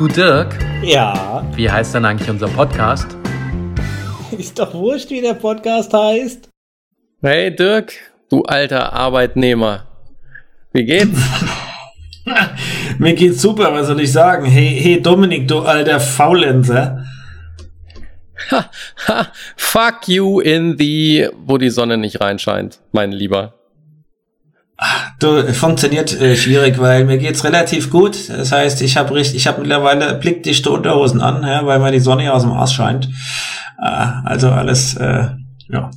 Du Dirk, Ja, wie heißt denn eigentlich unser Podcast? ist doch wurscht, wie der Podcast heißt. Hey Dirk, du alter Arbeitnehmer. Wie geht's? Mir geht's super, was soll ich sagen? Hey, hey Dominik, du alter Faulenzer. ha, fuck you in the, wo die Sonne nicht reinscheint, mein Lieber. Du, funktioniert äh, schwierig, weil mir geht's relativ gut. Das heißt, ich habe richtig, ich habe mittlerweile blickdichte Unterhosen an, ja, weil mir die Sonne ja aus dem Arsch scheint. Äh, also alles, äh, ja.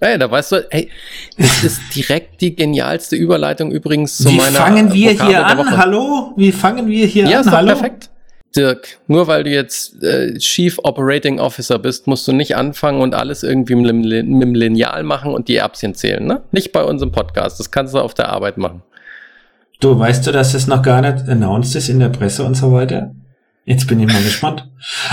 Hey, da weißt du, hey, das ist direkt die genialste Überleitung übrigens zu Wie meiner fangen wir Vokabel hier an? Hallo? Wie fangen wir hier Ja, an? ist doch Hallo? perfekt. Dirk, nur weil du jetzt äh, Chief Operating Officer bist, musst du nicht anfangen und alles irgendwie mit, mit dem Lineal machen und die Erbschen zählen, ne? Nicht bei unserem Podcast. Das kannst du auf der Arbeit machen. Du, weißt du, dass das noch gar nicht announced ist in der Presse und so weiter? Jetzt bin ich mal gespannt.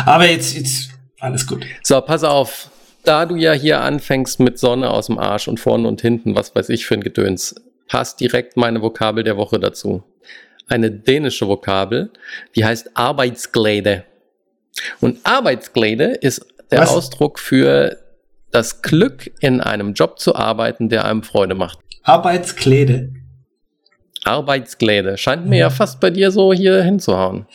Aber jetzt, jetzt, alles gut. So, pass auf. Da du ja hier anfängst mit Sonne aus dem Arsch und vorne und hinten, was weiß ich für ein Gedöns, passt direkt meine Vokabel der Woche dazu. Eine dänische Vokabel, die heißt Arbeitsgläde. Und Arbeitsgläde ist der Was? Ausdruck für das Glück, in einem Job zu arbeiten, der einem Freude macht. Arbeitskleide. Arbeitsgläde. Scheint mir ja fast bei dir so hier hinzuhauen.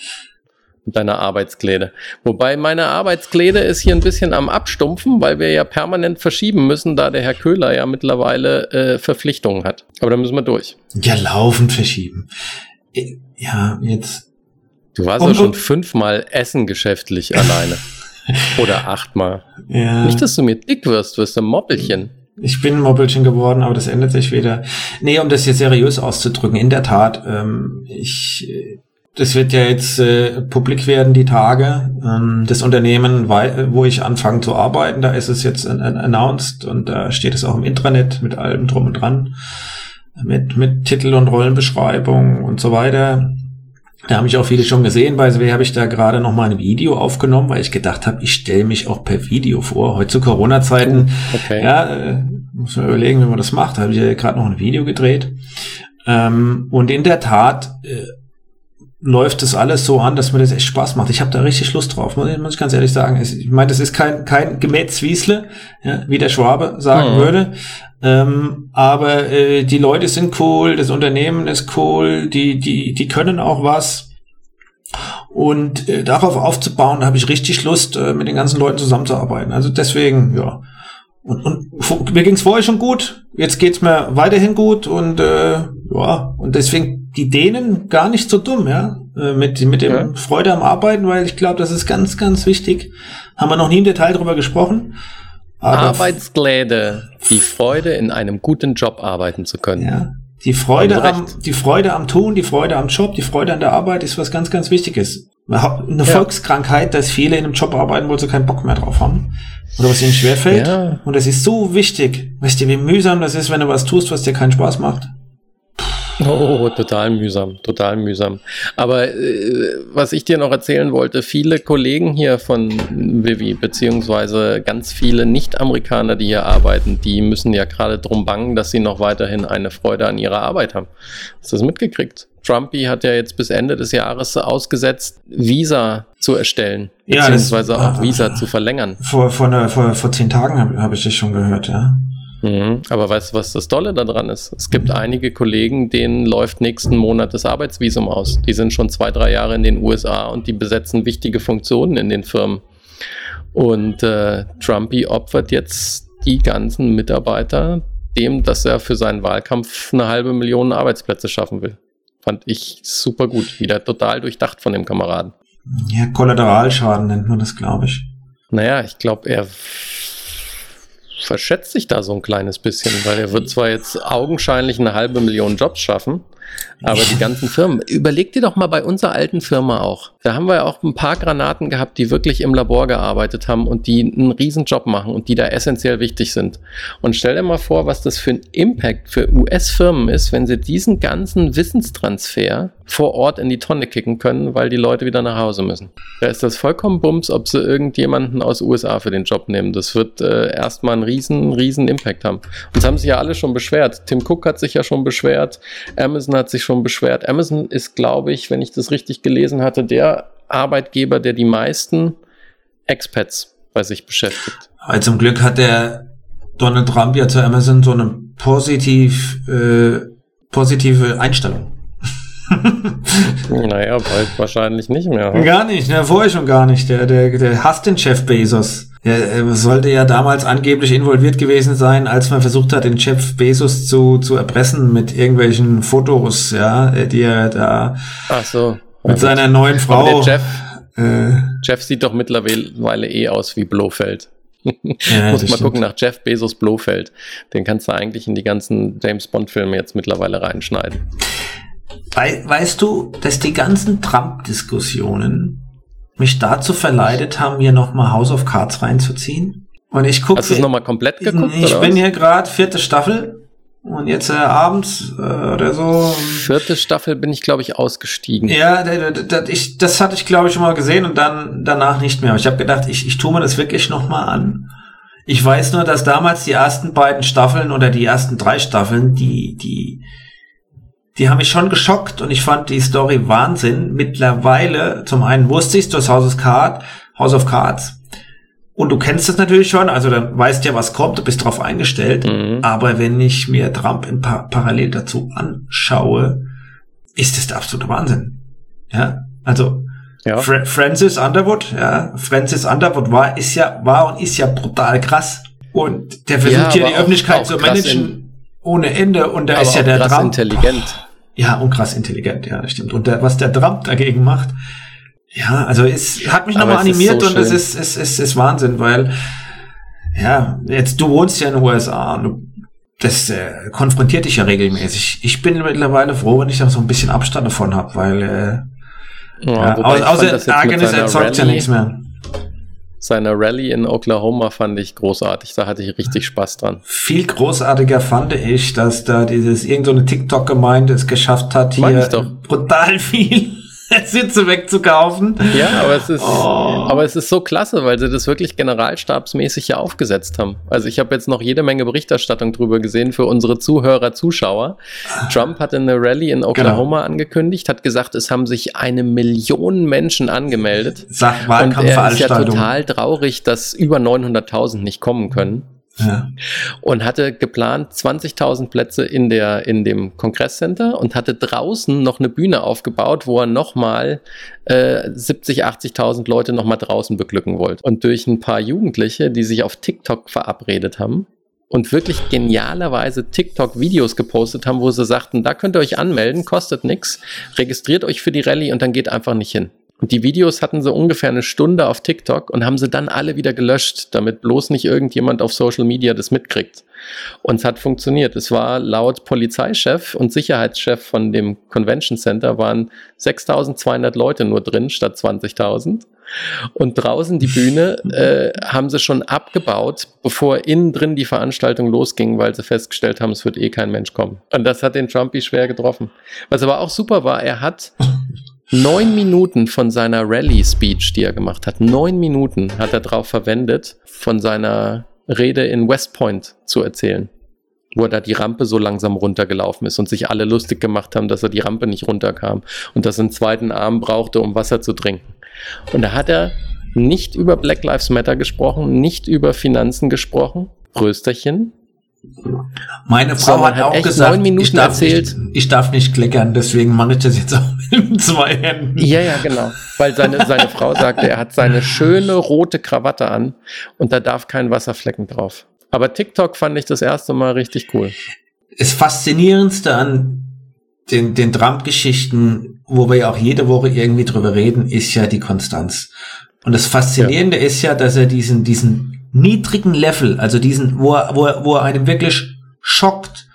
Mit deiner Arbeitskläde. Wobei meine Arbeitskläde ist hier ein bisschen am Abstumpfen, weil wir ja permanent verschieben müssen, da der Herr Köhler ja mittlerweile äh, Verpflichtungen hat. Aber da müssen wir durch. Ja, laufend verschieben. Ja, jetzt. Du warst ja schon fünfmal essen geschäftlich alleine. Oder achtmal. Ja, Nicht, dass du mir dick wirst, wirst du ein Moppelchen. ich bin ein Moppelchen geworden, aber das ändert sich wieder. Nee, um das jetzt seriös auszudrücken, in der Tat, ähm, ich, äh, das wird ja jetzt äh, publik werden, die Tage. Ähm, das Unternehmen, wo ich anfange zu arbeiten, da ist es jetzt an, an announced und da steht es auch im Intranet mit allem drum und dran. Mit, mit Titel und Rollenbeschreibung und so weiter. Da haben mich auch viele schon gesehen. Bei SW habe ich da gerade noch mal ein Video aufgenommen, weil ich gedacht habe, ich stelle mich auch per Video vor. Heute zu Corona-Zeiten, Okay. ja, äh, muss man überlegen, wie man das macht. Da habe ich ja gerade noch ein Video gedreht. Ähm, und in der Tat äh, läuft das alles so an, dass mir das echt Spaß macht. Ich habe da richtig Lust drauf, muss ich, muss ich ganz ehrlich sagen. Es, ich meine, das ist kein, kein Gemätzwiesle, ja, wie der Schwabe sagen Mhm. würde. Ähm, aber äh, die Leute sind cool, das Unternehmen ist cool, die, die, die können auch was. Und äh, darauf aufzubauen, da habe ich richtig Lust, äh, mit den ganzen Leuten zusammenzuarbeiten. Also deswegen, ja. Und, und mir ging's vorher schon gut, jetzt geht's mir weiterhin gut und äh, ja, und deswegen die Dänen gar nicht so dumm, ja, äh, mit, mit dem Ja. Freude am Arbeiten, weil ich glaube, das ist ganz, ganz wichtig. Haben wir noch nie im Detail drüber gesprochen. Arbeitsgläde. Die Freude, in einem guten Job arbeiten zu können. Ja. Die Freude, am, die Freude am Tun, die Freude am Job, die Freude an der Arbeit ist was ganz, ganz Wichtiges. Eine Ja. Volkskrankheit, dass viele in einem Job arbeiten, wo sie keinen Bock mehr drauf haben. Oder was ihnen schwerfällt. Ja. Und das ist so wichtig. Weißt du, wie mühsam das ist, wenn du was tust, was dir keinen Spaß macht? Oh, total mühsam, total mühsam. Aber äh, was ich dir noch erzählen wollte, viele Kollegen hier von Vivi, beziehungsweise ganz viele Nicht-Amerikaner, die hier arbeiten, die müssen ja gerade drum bangen, dass sie noch weiterhin eine Freude an ihrer Arbeit haben. Hast du das mitgekriegt? Trumpy hat ja jetzt bis Ende des Jahres ausgesetzt, Visa zu erstellen, Ja, das- beziehungsweise auch ah, Visa ah. zu verlängern. Vor, vor, einer, vor, vor zehn Tagen habe hab ich das schon gehört, ja. Mhm. Aber weißt du, was das Tolle daran ist? Es gibt einige Kollegen, denen läuft nächsten Monat das Arbeitsvisum aus. Die sind schon zwei, drei Jahre in den USA und die besetzen wichtige Funktionen in den Firmen. Und äh, Trumpy opfert jetzt die ganzen Mitarbeiter dem, dass er für seinen Wahlkampf eine halbe Million Arbeitsplätze schaffen will. Fand ich super gut. Wieder total durchdacht von dem Kameraden. Ja, Kollateralschaden nennt man das, glaube ich. Naja, ich glaube, er verschätzt sich da so ein kleines bisschen, weil er wird zwar jetzt augenscheinlich eine halbe Million Jobs schaffen, aber die ganzen Firmen, überleg dir doch mal bei unserer alten Firma auch. Da haben wir ja auch ein paar Granaten gehabt, die wirklich im Labor gearbeitet haben und die einen riesen Job machen und die da essentiell wichtig sind. Und stell dir mal vor, was das für ein Impact für US-Firmen ist, wenn sie diesen ganzen Wissenstransfer vor Ort in die Tonne kicken können, weil die Leute wieder nach Hause müssen. Da ist das vollkommen bums, ob sie irgendjemanden aus USA für den Job nehmen. Das wird äh, erstmal einen riesen, riesen Impact haben. Und es haben sich ja alle schon beschwert. Tim Cook hat sich ja schon beschwert, Amazon hat sich schon beschwert. Amazon ist, glaube ich, wenn ich das richtig gelesen hatte, der Arbeitgeber, der die meisten Expats bei sich beschäftigt. Aber zum Glück hat der Donald Trump ja zu Amazon so eine positiv, äh, positive Einstellung. naja, bald wahrscheinlich nicht mehr. Hm? Gar nicht, ne, vorher schon gar nicht. Der, der, der hasst den Chef Bezos. Er sollte ja damals angeblich involviert gewesen sein, als man versucht hat, den Jeff Bezos zu, zu erpressen mit irgendwelchen Fotos, ja, die er da Ach so. Mit ja, seiner neuen Frau. Jeff, äh, Jeff sieht doch mittlerweile eh aus wie Blofeld. Ja, Muss mal stimmt. gucken nach Jeff Bezos Blofeld. Den kannst du eigentlich in die ganzen James Bond Filme jetzt mittlerweile reinschneiden. We weißt du, dass die ganzen Trump-Diskussionen mich dazu verleitet haben, mir nochmal House of Cards reinzuziehen? Und ich gucke. Hast du es nochmal komplett geguckt? Ich bin was? hier gerade vierte Staffel. Und jetzt äh, abends äh, oder so. Vierte Staffel bin ich, glaube ich, ausgestiegen. Ja, das, ich, das hatte ich, glaube ich, schon mal gesehen und dann danach nicht mehr. Ich habe gedacht, ich, ich tue mir das wirklich nochmal an. Ich weiß nur, dass damals die ersten beiden Staffeln oder die ersten drei Staffeln, die, die, die haben mich schon geschockt und ich fand die Story Wahnsinn. Mittlerweile, zum einen wusste ich House of Cards, House of Cards. Und du kennst es natürlich schon, also dann weißt ja, was kommt, du bist drauf eingestellt. Mhm. Aber wenn ich mir Trump in pa parallel dazu anschaue, ist das der absolute Wahnsinn. Ja, also ja. Fra Francis Underwood, ja, Francis Underwood war, ist ja, war und ist ja brutal krass. Und der versucht ja, hier die Öffentlichkeit zu managen ohne Ende. Und da ist ja der krass Trump. intelligent. Ja, und krass intelligent, ja, das stimmt. Und der, was der Trump dagegen macht, ja, also es hat mich nochmal animiert so und es ist, es, ist, ist Wahnsinn, weil, ja, jetzt du wohnst ja in den USA und du, das äh, konfrontiert dich ja regelmäßig. Ich bin mittlerweile froh, wenn ich da so ein bisschen Abstand davon habe, weil äh, ja, ja, außer Agnes erzeugt ja nichts mehr seine Rallye in Oklahoma fand ich großartig. Da hatte ich richtig Spaß dran. Viel großartiger fand ich, dass da dieses irgendeine so TikTok-Gemeinde es geschafft hat, hier brutal viel Sitze wegzukaufen. Ja, aber es ist, oh. aber es ist so klasse, weil sie das wirklich generalstabsmäßig ja aufgesetzt haben. Also ich habe jetzt noch jede Menge Berichterstattung drüber gesehen für unsere Zuhörer, Zuschauer. Trump hatte eine Rallye in Oklahoma genau. angekündigt, hat gesagt, es haben sich eine Million Menschen angemeldet. Sag, und er ist ja total traurig, dass über 900.000 nicht kommen können. Und hatte geplant 20.000 Plätze in, der, in dem Kongresscenter und hatte draußen noch eine Bühne aufgebaut, wo er nochmal äh, 70, 80.000 Leute nochmal draußen beglücken wollte. Und durch ein paar Jugendliche, die sich auf TikTok verabredet haben, und wirklich genialerweise TikTok-Videos gepostet haben, wo sie sagten, da könnt ihr euch anmelden, kostet nichts, registriert euch für die Rallye und dann geht einfach nicht hin. Und die Videos hatten so ungefähr eine Stunde auf TikTok und haben sie dann alle wieder gelöscht, damit bloß nicht irgendjemand auf Social Media das mitkriegt. Und es hat funktioniert. Es war laut Polizeichef und Sicherheitschef von dem Convention Center waren 6200 Leute nur drin statt 20.000. Und draußen die Bühne äh, haben sie schon abgebaut, bevor innen drin die Veranstaltung losging, weil sie festgestellt haben, es wird eh kein Mensch kommen. Und das hat den Trumpy schwer getroffen. Was aber auch super war, er hat neun Minuten von seiner Rally-Speech, die er gemacht hat, neun Minuten hat er darauf verwendet, von seiner Rede in West Point zu erzählen. Wo er da die Rampe so langsam runtergelaufen ist und sich alle lustig gemacht haben, dass er die Rampe nicht runterkam und dass er einen zweiten Arm brauchte, um Wasser zu trinken. Und da hat er nicht über Black Lives Matter gesprochen, nicht über Finanzen gesprochen, Rösterchen, meine Frau so, hat, hat auch gesagt, ich darf, nicht, ich darf nicht kleckern, deswegen mache ich das jetzt auch mit zwei Händen. Ja, ja, genau. Weil seine, seine Frau sagte, er hat seine schöne rote Krawatte an und da darf kein Wasserflecken drauf. Aber TikTok fand ich das erste Mal richtig cool. Das Faszinierendste an den, den Trump-Geschichten, wo wir ja auch jede Woche irgendwie drüber reden, ist ja die Konstanz. Und das Faszinierende ja. ist ja, dass er diesen, diesen niedrigen Level, also diesen, wo er, wo er, wo er einem wirklich schockt,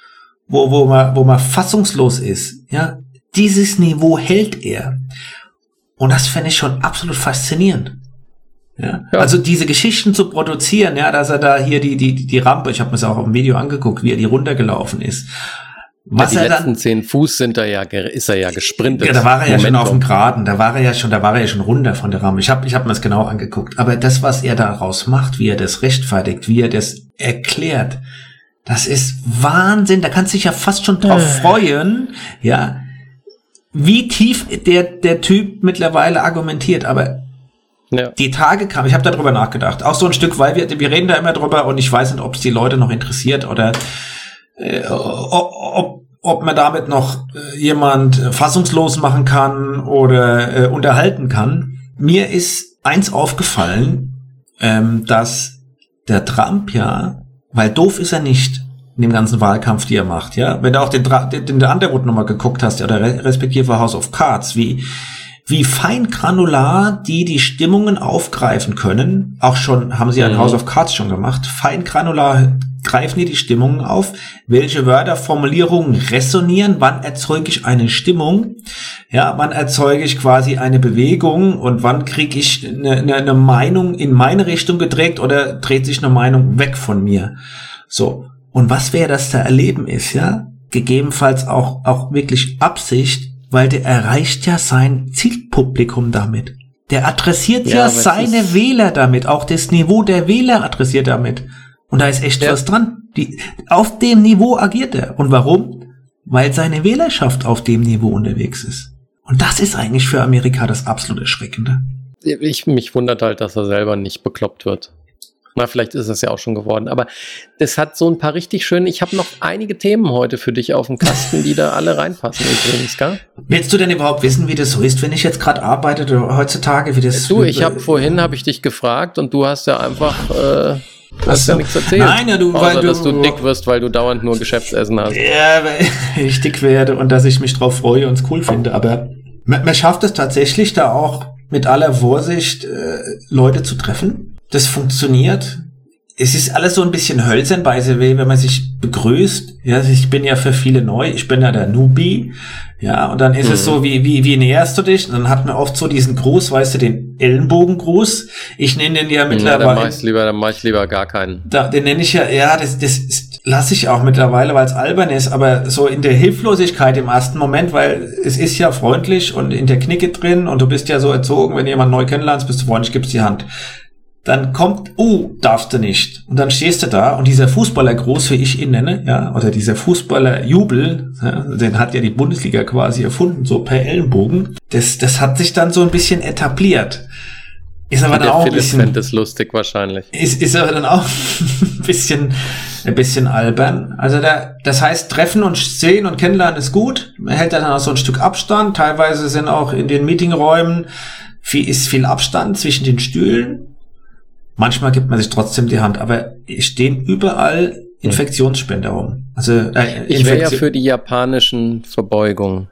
wo, wo man, wo man fassungslos ist, ja, dieses Niveau hält er. Und das fände ich schon absolut faszinierend. Ja? ja? Also diese Geschichten zu produzieren, ja, dass er da hier die, die, die Rampe, ich habe mir das auch auf dem Video angeguckt, wie er die runtergelaufen ist. Was ja, die letzten dann, zehn Fuß sind er ja, ist er ja gesprintet. Ja, da war er ja schon auf dem Geraden, da war er ja schon, da war er ja schon runter von der Rampe. Ich habe ich hab mir das genau angeguckt. Aber das, was er daraus macht, wie er das rechtfertigt, wie er das erklärt, das ist Wahnsinn. Da kannst du dich ja fast schon drauf äh. freuen, ja, wie tief der, der Typ mittlerweile argumentiert. Aber ja. die Tage kam, ich habe darüber nachgedacht. Auch so ein Stück, weil wir, wir reden da immer drüber und ich weiß nicht, ob es die Leute noch interessiert oder äh, ob, ob man damit noch äh, jemand fassungslos machen kann oder äh, unterhalten kann. Mir ist eins aufgefallen, ähm, dass der Trump ja, weil doof ist er nicht in dem ganzen Wahlkampf, die er macht, ja. Wenn du auch den, den, den Underwood nochmal geguckt hast, oder respektive House of Cards, wie, wie fein granular die die Stimmungen aufgreifen können. Auch schon, haben sie mhm. House of Cards schon gemacht. Fein granular greifen die die Stimmungen auf. Welche Wörter, Formulierungen resonieren? Wann erzeuge ich eine Stimmung? Ja, wann erzeuge ich quasi eine Bewegung? Und wann kriege ich eine, eine, eine Meinung in meine Richtung gedreht oder dreht sich eine Meinung weg von mir? So. Und was wäre das da erleben ist, ja? Gegebenenfalls auch, auch wirklich Absicht, weil der erreicht ja sein Zielpublikum damit. Der adressiert ja, ja seine Wähler damit, auch das Niveau der Wähler adressiert damit. Und da ist echt ja. was dran. Die, auf dem Niveau agiert er. Und warum? Weil seine Wählerschaft auf dem Niveau unterwegs ist. Und das ist eigentlich für Amerika das absolut Erschreckende. Ich, mich wundert halt, dass er selber nicht bekloppt wird. Na, vielleicht ist es ja auch schon geworden. Aber das hat so ein paar richtig schöne. Ich habe noch einige Themen heute für dich auf dem Kasten, die da alle reinpassen übrigens, gell? Willst du denn überhaupt wissen, wie das so ist, wenn ich jetzt gerade arbeite heutzutage, wie das? Du, ich habe vorhin habe ich dich gefragt und du hast ja einfach äh, Du hast ja nichts erzählt. Nein, ja, du, Außer, weil du, dass du dick wirst, weil du dauernd nur Geschäftsessen hast. Ja, weil ich dick werde und dass ich mich drauf freue und es cool finde. Aber man, man schafft es tatsächlich, da auch mit aller Vorsicht äh, Leute zu treffen. Das funktioniert es ist alles so ein bisschen hölzern bei SW, wenn man sich begrüßt. Ja, ich bin ja für viele neu, ich bin ja der Newbie. Ja, und dann ist mhm. es so, wie, wie, wie näherst du dich? Und dann hat man oft so diesen Gruß, weißt du, den Ellenbogengruß. Ich nenne den ja mittlerweile. Ja, dann mach ich lieber, dann mach ich lieber gar keinen. Da, den nenne ich ja, ja, das, das lasse ich auch mittlerweile, weil es albern ist, aber so in der Hilflosigkeit im ersten Moment, weil es ist ja freundlich und in der Knicke drin und du bist ja so erzogen, wenn jemand neu kennenlernst, bist du freundlich, gibst die Hand dann kommt, oh, darfst du nicht. Und dann stehst du da und dieser Fußballer groß, wie ich ihn nenne, ja, oder dieser Fußballer Jubel, ja, den hat ja die Bundesliga quasi erfunden, so per Ellenbogen. Das, das hat sich dann so ein bisschen etabliert. Ist aber dann auch ein bisschen, das lustig wahrscheinlich. Ist, ist aber dann auch ein bisschen, ein bisschen albern. Also da, das heißt, treffen und sehen und kennenlernen ist gut. Man hält dann auch so ein Stück Abstand. Teilweise sind auch in den Meetingräumen viel, ist viel Abstand zwischen den Stühlen. Manchmal gibt man sich trotzdem die Hand, aber stehen überall Infektionsspender rum. Also äh, ich wäre ja für die japanischen Verbeugungen.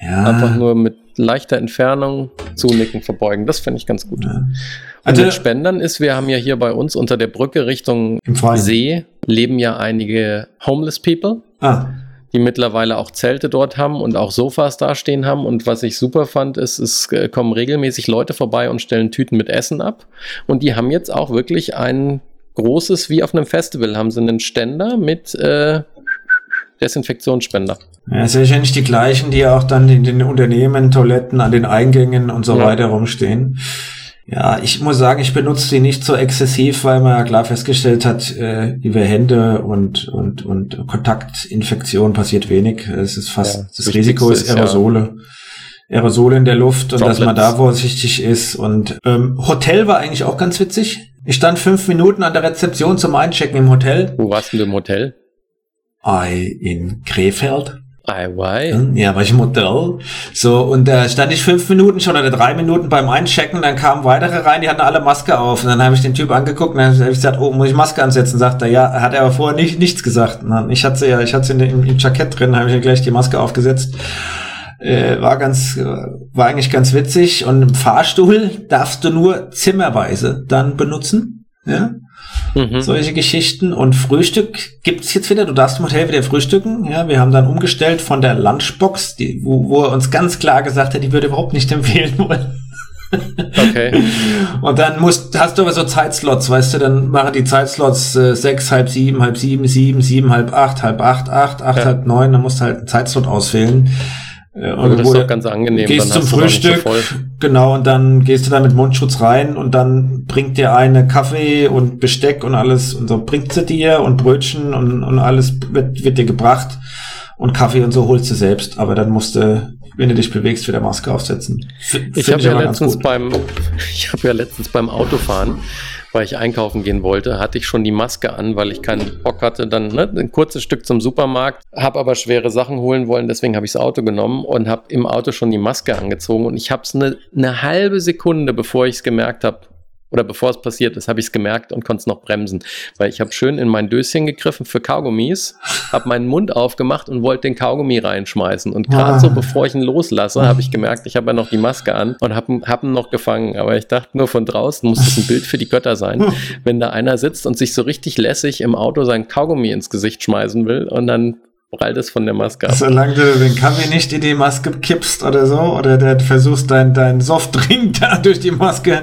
Ja. Einfach nur mit leichter Entfernung zunicken, verbeugen. Das fände ich ganz gut. Ja. Also Und mit Spendern ist, wir haben ja hier bei uns unter der Brücke Richtung See leben ja einige Homeless People. Ah die mittlerweile auch Zelte dort haben und auch Sofas dastehen haben. Und was ich super fand, ist, es äh, kommen regelmäßig Leute vorbei und stellen Tüten mit Essen ab. Und die haben jetzt auch wirklich ein großes, wie auf einem Festival, haben sie einen Ständer mit äh, Desinfektionsspender. Ja, sind wahrscheinlich die gleichen, die auch dann in den Unternehmen, Toiletten, an den Eingängen und so ja. weiter rumstehen. Ja, ich muss sagen, ich benutze sie nicht so exzessiv, weil man ja klar festgestellt hat, äh, über Hände und, und, und Kontaktinfektion passiert wenig. Es ist fast, ja, das, Risiko ist Aerosole. Ja. Aerosole in der Luft und Droplets. dass man da vorsichtig ist. Und ähm, Hotel war eigentlich auch ganz witzig. Ich stand fünf Minuten an der Rezeption zum Einchecken im Hotel. Wo warst du im Hotel? I in Krefeld. Eiwei. Ja, war ich Hotel. So, und da stand ich fünf Minuten schon oder drei Minuten beim Einchecken, dann kamen weitere rein, die hatten alle Maske auf. Und dann habe ich den Typ angeguckt und dann habe ich gesagt, oh, muss ich Maske ansetzen? Sagt er, ja, hat er aber vorher nicht, nichts gesagt. Ich hatte sie ja, ich hatte sie im, im Jackett drin, habe ich ja gleich die Maske aufgesetzt. Äh, war ganz, war eigentlich ganz witzig. Und im Fahrstuhl darfst du nur zimmerweise dann benutzen. Ja. Mhm. Solche Geschichten. Und Frühstück gibt's jetzt wieder. Du darfst im Hotel wieder frühstücken. Ja, wir haben dann umgestellt von der Lunchbox, die, wo, wo er uns ganz klar gesagt hat, die würde überhaupt nicht empfehlen wollen. Okay. Und dann musst, hast du aber so Zeitslots, weißt du, dann machen die Zeitslots äh, sechs, halb sieben, halb sieben, sieben, sieben, halb acht, halb acht, acht, acht, ja. halb neun, dann musst du halt einen Zeitslot auswählen. Äh, und das ist auch ganz angenehm. Gehst zum Frühstück, so genau, und dann gehst du da mit Mundschutz rein und dann bringt dir eine Kaffee und Besteck und alles und so bringt sie dir und Brötchen und, und alles wird, wird dir gebracht und Kaffee und so holst du selbst, aber dann musst du wenn du dich bewegst, wieder Maske aufsetzen. F ich habe ja letztens beim, ich habe ja letztens beim Autofahren, weil ich einkaufen gehen wollte, hatte ich schon die Maske an, weil ich keinen Bock hatte, dann ne, ein kurzes Stück zum Supermarkt, habe aber schwere Sachen holen wollen, deswegen habe ich das Auto genommen und habe im Auto schon die Maske angezogen und ich habe es eine ne halbe Sekunde, bevor ich es gemerkt habe, oder bevor es passiert ist, habe ich es gemerkt und konnte es noch bremsen. Weil ich habe schön in mein Döschen gegriffen für Kaugummis, habe meinen Mund aufgemacht und wollte den Kaugummi reinschmeißen. Und gerade ah. so, bevor ich ihn loslasse, habe ich gemerkt, ich habe ja noch die Maske an und habe hab ihn noch gefangen. Aber ich dachte nur von draußen muss das ein Bild für die Götter sein, wenn da einer sitzt und sich so richtig lässig im Auto sein Kaugummi ins Gesicht schmeißen will und dann prallt es von der Maske ab. Solange du den Kaffee nicht in die Maske kippst oder so, oder der versuchst dein, dein Softdrink da durch die Maske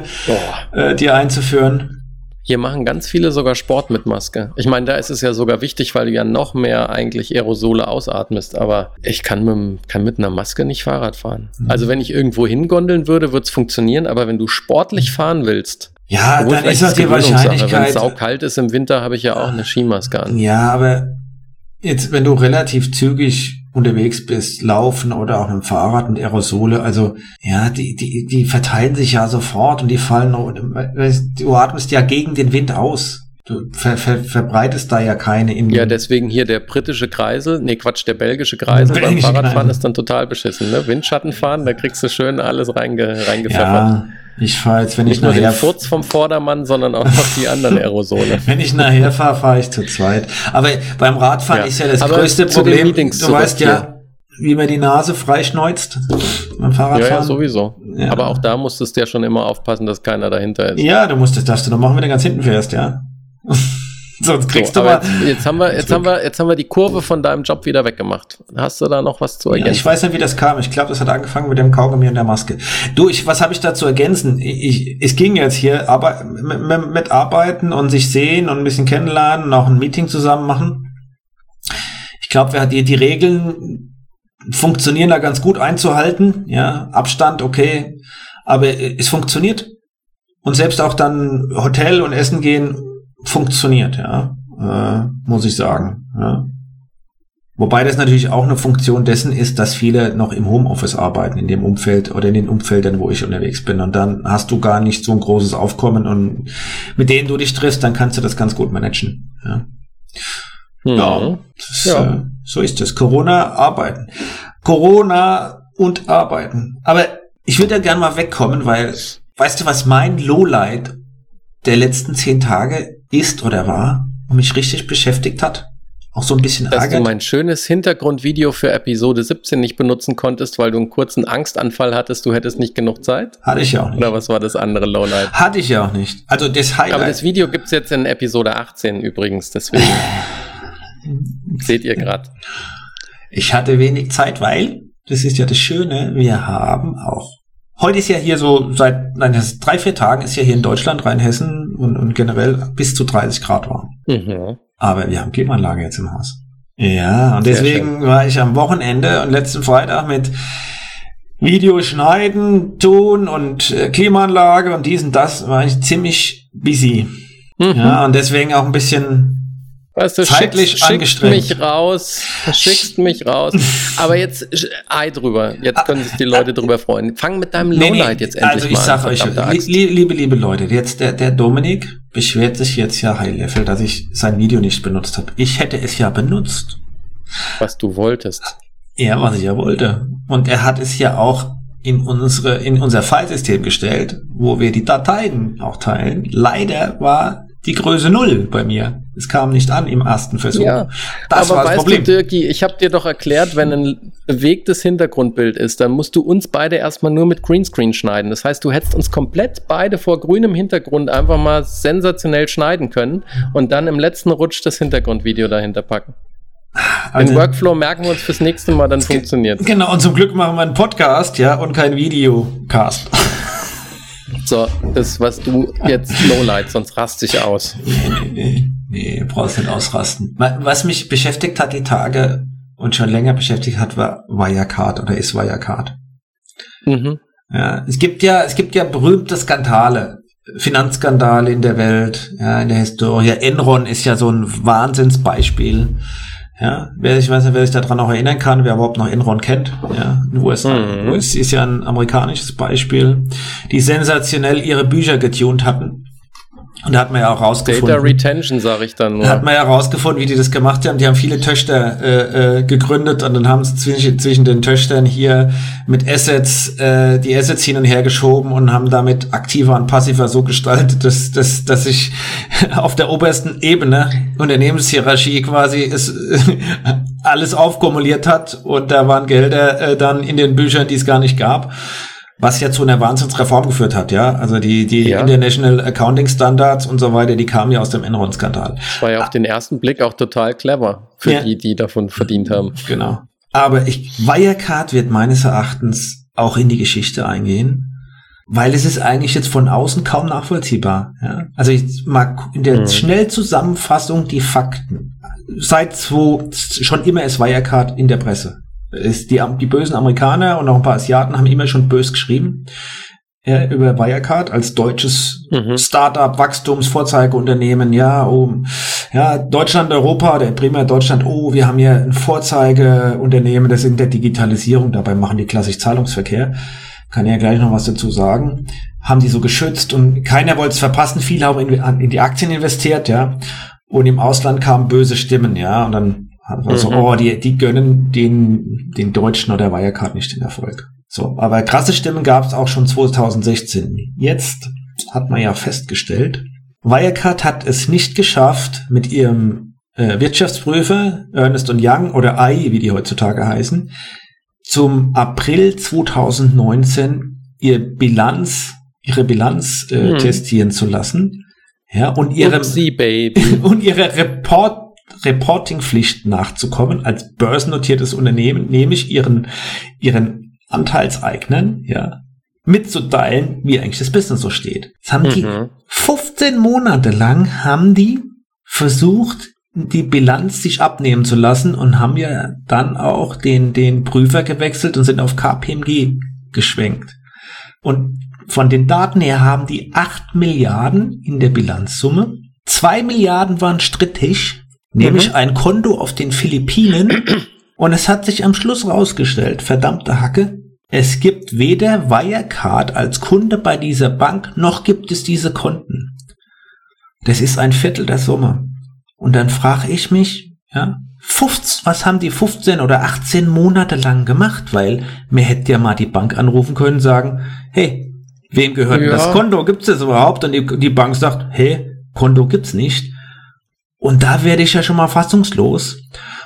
äh, dir einzuführen. Hier machen ganz viele sogar Sport mit Maske. Ich meine, da ist es ja sogar wichtig, weil du ja noch mehr eigentlich Aerosole ausatmest. Aber ich kann mit, kann mit einer Maske nicht Fahrrad fahren. Mhm. Also wenn ich irgendwo hingondeln würde, würde es funktionieren. Aber wenn du sportlich fahren willst, ja, dann ist das die Wahrscheinlichkeit. Wenn es saukalt ist im Winter, habe ich ja auch eine Skimaske an. Ja, aber Jetzt, wenn du relativ zügig unterwegs bist, laufen oder auch mit dem Fahrrad mit Aerosole, also ja, die, die, die verteilen sich ja sofort und die fallen, du atmest ja gegen den Wind aus. Du ver, ver, verbreitest da ja keine in. Ja, deswegen hier der britische Kreisel, nee, Quatsch, der belgische Kreisel beim Fahrradfahren Kreisel. ist dann total beschissen, ne? Windschattenfahren, da kriegst du schön alles reinge, reingepfeffert. Ja, ich fahre jetzt, wenn Nicht ich nachher. Nicht nur den Furz vom Vordermann, sondern auch noch die anderen Aerosole. wenn ich nachher fahre, fahre ich zu zweit. Aber beim Radfahren ja. ist ja das Aber größte Problem. Du weißt ja, wie man die Nase freischneuzt beim Fahrradfahren. Ja, ja sowieso. Ja. Aber auch da musstest du ja schon immer aufpassen, dass keiner dahinter ist. Ja, du musst das darfst du noch machen, wenn du ganz hinten fährst, ja. Sonst kriegst so, du mal. Jetzt, jetzt, haben wir, jetzt haben wir, jetzt haben wir die Kurve von deinem Job wieder weggemacht. Hast du da noch was zu ergänzen? Ja, ich weiß nicht, wie das kam. Ich glaube, das hat angefangen mit dem Kaugummi und der Maske. Du, ich, was habe ich da zu ergänzen? Ich, es ging jetzt hier aber mit, mit Arbeiten und sich sehen und ein bisschen kennenlernen und auch ein Meeting zusammen machen. Ich glaube, die, die Regeln funktionieren da ganz gut einzuhalten. Ja, Abstand, okay. Aber es funktioniert. Und selbst auch dann Hotel und Essen gehen funktioniert, ja, äh, muss ich sagen. Ja. Wobei das natürlich auch eine Funktion dessen ist, dass viele noch im Homeoffice arbeiten, in dem Umfeld oder in den Umfeldern, wo ich unterwegs bin. Und dann hast du gar nicht so ein großes Aufkommen und mit denen du dich triffst, dann kannst du das ganz gut managen. Ja, mhm. ja, ist, ja. Äh, so ist es. Corona, arbeiten. Corona und arbeiten. Aber ich würde ja gerne mal wegkommen, weil, weißt du, was mein Lowlight der letzten zehn Tage ist oder war und mich richtig beschäftigt hat. Auch so ein bisschen Dass ärgert. du mein schönes Hintergrundvideo für Episode 17 nicht benutzen konntest, weil du einen kurzen Angstanfall hattest, du hättest nicht genug Zeit? Hatte ich ja auch nicht. Oder was war das andere Lowlight? Hatte ich ja auch nicht. Also das Highlight. Aber das Video gibt's jetzt in Episode 18 übrigens, deswegen seht ihr gerade. Ich hatte wenig Zeit, weil, das ist ja das Schöne, wir haben auch Heute ist ja hier so, seit nein, drei, vier Tagen ist ja hier in Deutschland, Rheinhessen und, und generell bis zu 30 Grad warm. Mhm. Aber wir haben Klimaanlage jetzt im Haus. Ja, und deswegen war ich am Wochenende und letzten Freitag mit Video schneiden, Ton und äh, Klimaanlage und dies und das war ich ziemlich busy. Mhm. Ja, und deswegen auch ein bisschen Weißt du, zeitlich schickst, angestrengt. mich raus, schickst mich raus. Aber jetzt Ei drüber. Jetzt können sich die Leute drüber freuen. Fang mit deinem Lowlight nee, nee, jetzt endlich also ich mal sag euch, li liebe, liebe Leute, jetzt der, der Dominik beschwert sich jetzt ja High Level, dass ich sein Video nicht benutzt habe. Ich hätte es ja benutzt. Was du wolltest. Ja, was ich ja wollte. Und er hat es ja auch in unsere, in unser Filesystem gestellt, wo wir die Dateien auch teilen. Leider war die Größe null bei mir. Es kam nicht an im ersten Versuch. Ja, das aber war das weißt Problem. du, Dirki, ich habe dir doch erklärt, wenn ein bewegtes Hintergrundbild ist, dann musst du uns beide erstmal nur mit Greenscreen schneiden. Das heißt, du hättest uns komplett beide vor grünem Hintergrund einfach mal sensationell schneiden können und dann im letzten Rutsch das Hintergrundvideo dahinter packen. Also, Den Workflow merken wir uns fürs nächste Mal, dann funktioniert Genau, und zum Glück machen wir einen Podcast, ja, und kein Videocast. So, das, was du jetzt Lowlight, sonst raste ich aus. Nee, nee, nee, nee, brauchst nicht ausrasten. Was mich beschäftigt hat die Tage und schon länger beschäftigt hat, war Wirecard oder ist Wirecard. Mhm. Ja, es gibt ja, es gibt ja berühmte Skandale, Finanzskandale in der Welt, ja, in der Historie. Enron ist ja so ein Wahnsinnsbeispiel. Ja, wer ich weiß nicht, wer sich daran noch erinnern kann, wer überhaupt noch Enron kennt, ja, in den USA. Mhm. US ist ja ein amerikanisches Beispiel, die sensationell ihre Bücher getunt hatten. Und da hat man ja auch rausgefunden. Data Retention, sage ich dann nur. Da hat man ja rausgefunden, wie die das gemacht haben. Die haben viele Töchter äh, äh, gegründet und dann haben sie zwischen, zwischen den Töchtern hier mit Assets, äh, die Assets hin und her geschoben und haben damit aktiver und passiver so gestaltet, dass, dass, dass sich auf der obersten Ebene Unternehmenshierarchie quasi ist, alles aufkumuliert hat und da waren Gelder äh, dann in den Büchern, die es gar nicht gab was ja zu einer Wahnsinnsreform geführt hat, ja. Also die, die ja. International Accounting Standards und so weiter, die kamen ja aus dem Enron-Skandal. War ja auf ah. den ersten Blick auch total clever für ja. die, die davon verdient haben. Genau. Aber ich, Wirecard wird meines Erachtens auch in die Geschichte eingehen, weil es ist eigentlich jetzt von außen kaum nachvollziehbar. Ja? Also ich mag in der mhm. Schnellzusammenfassung die Fakten. Seit wo schon immer ist Wirecard in der Presse ist die, die bösen Amerikaner und auch ein paar Asiaten haben immer schon bös geschrieben äh, über Wirecard als deutsches mhm. Startup, Wachstumsvorzeigeunternehmen. Ja, oh, ja, Deutschland, Europa, der primär Deutschland. Oh, wir haben hier ein Vorzeigeunternehmen, das in der Digitalisierung. Dabei machen die klassisch Zahlungsverkehr. Kann ja gleich noch was dazu sagen. Haben die so geschützt und keiner wollte es verpassen. Viele haben in, in die Aktien investiert, ja. Und im Ausland kamen böse Stimmen, ja. Und dann also, mhm. oh, die, die gönnen den, den Deutschen oder Wirecard nicht den Erfolg. So, aber krasse Stimmen gab es auch schon 2016. Jetzt hat man ja festgestellt, Wirecard hat es nicht geschafft, mit ihrem äh, Wirtschaftsprüfer Ernest Young oder AI, wie die heutzutage heißen, zum April 2019 ihr Bilanz, ihre Bilanz äh, hm. testieren zu lassen. Ja, und ihre, und ihre Report, Reportingpflicht nachzukommen als börsennotiertes Unternehmen, nämlich ihren, ihren Anteilseignern, ja, mitzuteilen, wie eigentlich das Business so steht. Das haben mhm. die 15 Monate lang haben die versucht, die Bilanz sich abnehmen zu lassen und haben ja dann auch den, den Prüfer gewechselt und sind auf KPMG geschwenkt. Und von den Daten her haben die 8 Milliarden in der Bilanzsumme. 2 Milliarden waren strittig nämlich mhm. ein Konto auf den Philippinen. Und es hat sich am Schluss rausgestellt, verdammte Hacke, es gibt weder Wirecard als Kunde bei dieser Bank, noch gibt es diese Konten. Das ist ein Viertel der Summe. Und dann frage ich mich, ja, 15, was haben die 15 oder 18 Monate lang gemacht? Weil mir hätte ja mal die Bank anrufen können, sagen, hey, wem gehört ja. das Konto? Gibt es das überhaupt? Und die, die Bank sagt, hey, Konto gibt's nicht. Und da werde ich ja schon mal fassungslos.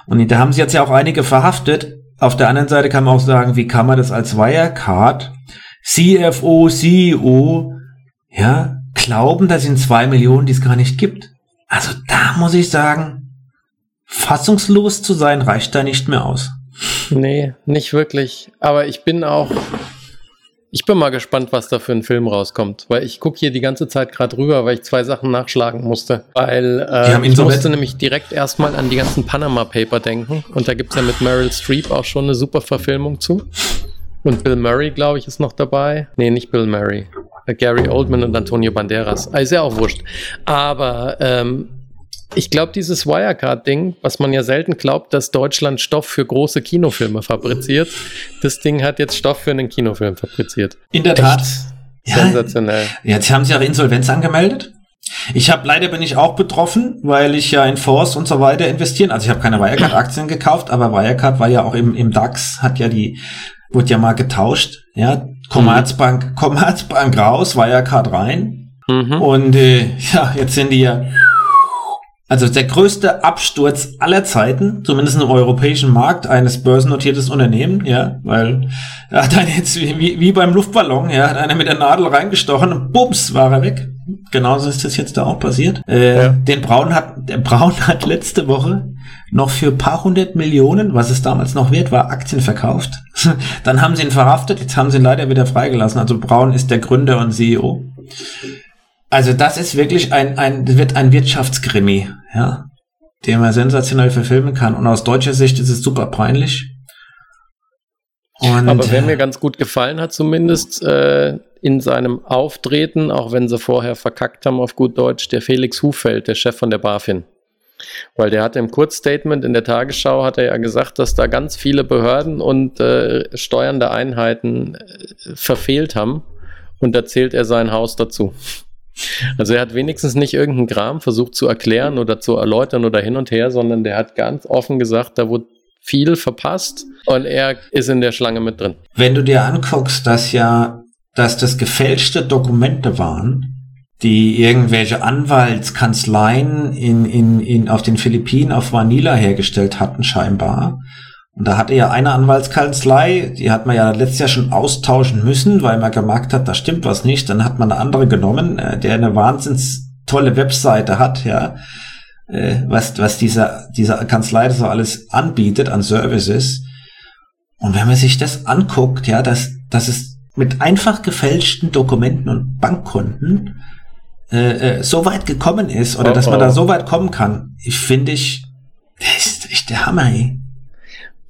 Und da haben sie jetzt ja auch einige verhaftet. Auf der anderen Seite kann man auch sagen, wie kann man das als Wirecard, CFO, CEO, ja, glauben, dass in zwei Millionen, die es gar nicht gibt. Also da muss ich sagen, fassungslos zu sein reicht da nicht mehr aus. Nee, nicht wirklich. Aber ich bin auch ich bin mal gespannt, was da für ein Film rauskommt, weil ich gucke hier die ganze Zeit gerade rüber, weil ich zwei Sachen nachschlagen musste. Weil äh, ich musste nämlich direkt erstmal an die ganzen Panama Paper denken und da gibt es ja mit Meryl Streep auch schon eine super Verfilmung zu. Und Bill Murray, glaube ich, ist noch dabei. Nee, nicht Bill Murray. Äh, Gary Oldman und Antonio Banderas. Ist ja auch wurscht. Aber ähm, ich glaube, dieses Wirecard-Ding, was man ja selten glaubt, dass Deutschland Stoff für große Kinofilme fabriziert, das Ding hat jetzt Stoff für einen Kinofilm fabriziert. In der Tat. Ja, Sensationell. Jetzt haben sie auch Insolvenz angemeldet. Ich habe leider bin ich auch betroffen, weil ich ja in Force und so weiter investieren. Also ich habe keine Wirecard-Aktien gekauft, aber Wirecard war ja auch im, im DAX, hat ja die, wurde ja mal getauscht. Ja, Commerzbank, mhm. Commerzbank raus, Wirecard rein. Mhm. Und äh, ja, jetzt sind die ja also der größte Absturz aller Zeiten, zumindest im europäischen Markt, eines börsennotiertes Unternehmen, ja, weil er hat dann jetzt wie, wie beim Luftballon, ja, hat einer mit der Nadel reingestochen und bums, war er weg. Genauso ist das jetzt da auch passiert. Äh, ja. Den Braun hat, der Braun hat letzte Woche noch für paar hundert Millionen, was es damals noch wert war, Aktien verkauft. dann haben sie ihn verhaftet, jetzt haben sie ihn leider wieder freigelassen. Also Braun ist der Gründer und CEO also das ist wirklich ein, ein, wird ein Wirtschaftskrimi, ja, den man sensationell verfilmen kann. Und aus deutscher Sicht ist es super peinlich. Und, Aber wer mir ganz gut gefallen hat, zumindest äh, in seinem Auftreten, auch wenn sie vorher verkackt haben auf gut Deutsch, der Felix Hufeld, der Chef von der BaFin. Weil der hat im Kurzstatement in der Tagesschau hat er ja gesagt, dass da ganz viele Behörden und äh, steuernde Einheiten äh, verfehlt haben und da zählt er sein Haus dazu. Also er hat wenigstens nicht irgendeinen Kram versucht zu erklären oder zu erläutern oder hin und her, sondern der hat ganz offen gesagt, da wurde viel verpasst und er ist in der Schlange mit drin. Wenn du dir anguckst, dass ja, dass das gefälschte Dokumente waren, die irgendwelche Anwaltskanzleien in, in, in, auf den Philippinen auf Manila hergestellt hatten, scheinbar. Und da hatte ja eine Anwaltskanzlei, die hat man ja letztes Jahr schon austauschen müssen, weil man gemerkt hat, da stimmt was nicht. Dann hat man eine andere genommen, äh, der eine wahnsinns tolle Webseite hat, ja, äh, was, was dieser, dieser Kanzlei so alles anbietet an Services. Und wenn man sich das anguckt, ja, dass, dass es mit einfach gefälschten Dokumenten und Bankkonten äh, äh, so weit gekommen ist oder oh, dass man oh. da so weit kommen kann, ich finde ich, das ist echt der Hammer, ey.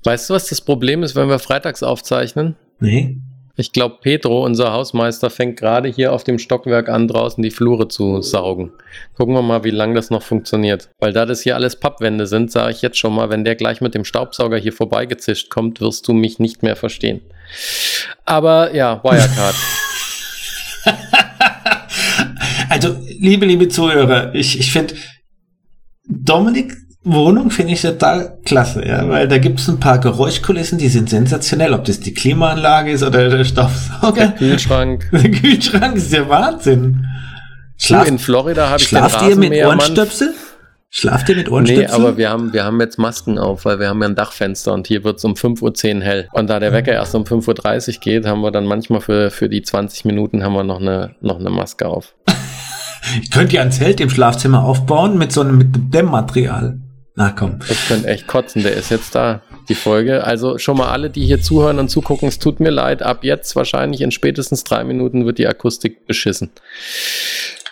Weißt du, was das Problem ist, wenn wir freitags aufzeichnen? Nee. Ich glaube, Pedro, unser Hausmeister, fängt gerade hier auf dem Stockwerk an, draußen die Flure zu saugen. Gucken wir mal, wie lange das noch funktioniert. Weil da das hier alles Pappwände sind, sage ich jetzt schon mal, wenn der gleich mit dem Staubsauger hier vorbeigezischt kommt, wirst du mich nicht mehr verstehen. Aber ja, Wirecard. Also, liebe, liebe Zuhörer, ich, ich finde, Dominik Wohnung finde ich total klasse, ja, weil da gibt es ein paar Geräuschkulissen, die sind sensationell, ob das die Klimaanlage ist oder der Staubsauger. Der Kühlschrank. Der Kühlschrank ist der Wahnsinn. Schlaf, in Florida habe ich Schlaft ihr mit Ohrenstöpsel? Schlaft ihr mit Ohrenstöpsel? Nee, aber wir haben, wir haben jetzt Masken auf, weil wir haben ja ein Dachfenster und hier wird es um 5.10 Uhr hell. Und da der Wecker erst um 5.30 Uhr geht, haben wir dann manchmal für, für die 20 Minuten haben wir noch eine, noch eine Maske auf. Ich könnte ja ein Zelt im Schlafzimmer aufbauen mit so einem mit Dämmmaterial. Na komm. Ich könnte echt kotzen, der ist jetzt da, die Folge. Also schon mal alle, die hier zuhören und zugucken, es tut mir leid. Ab jetzt wahrscheinlich in spätestens drei Minuten wird die Akustik beschissen.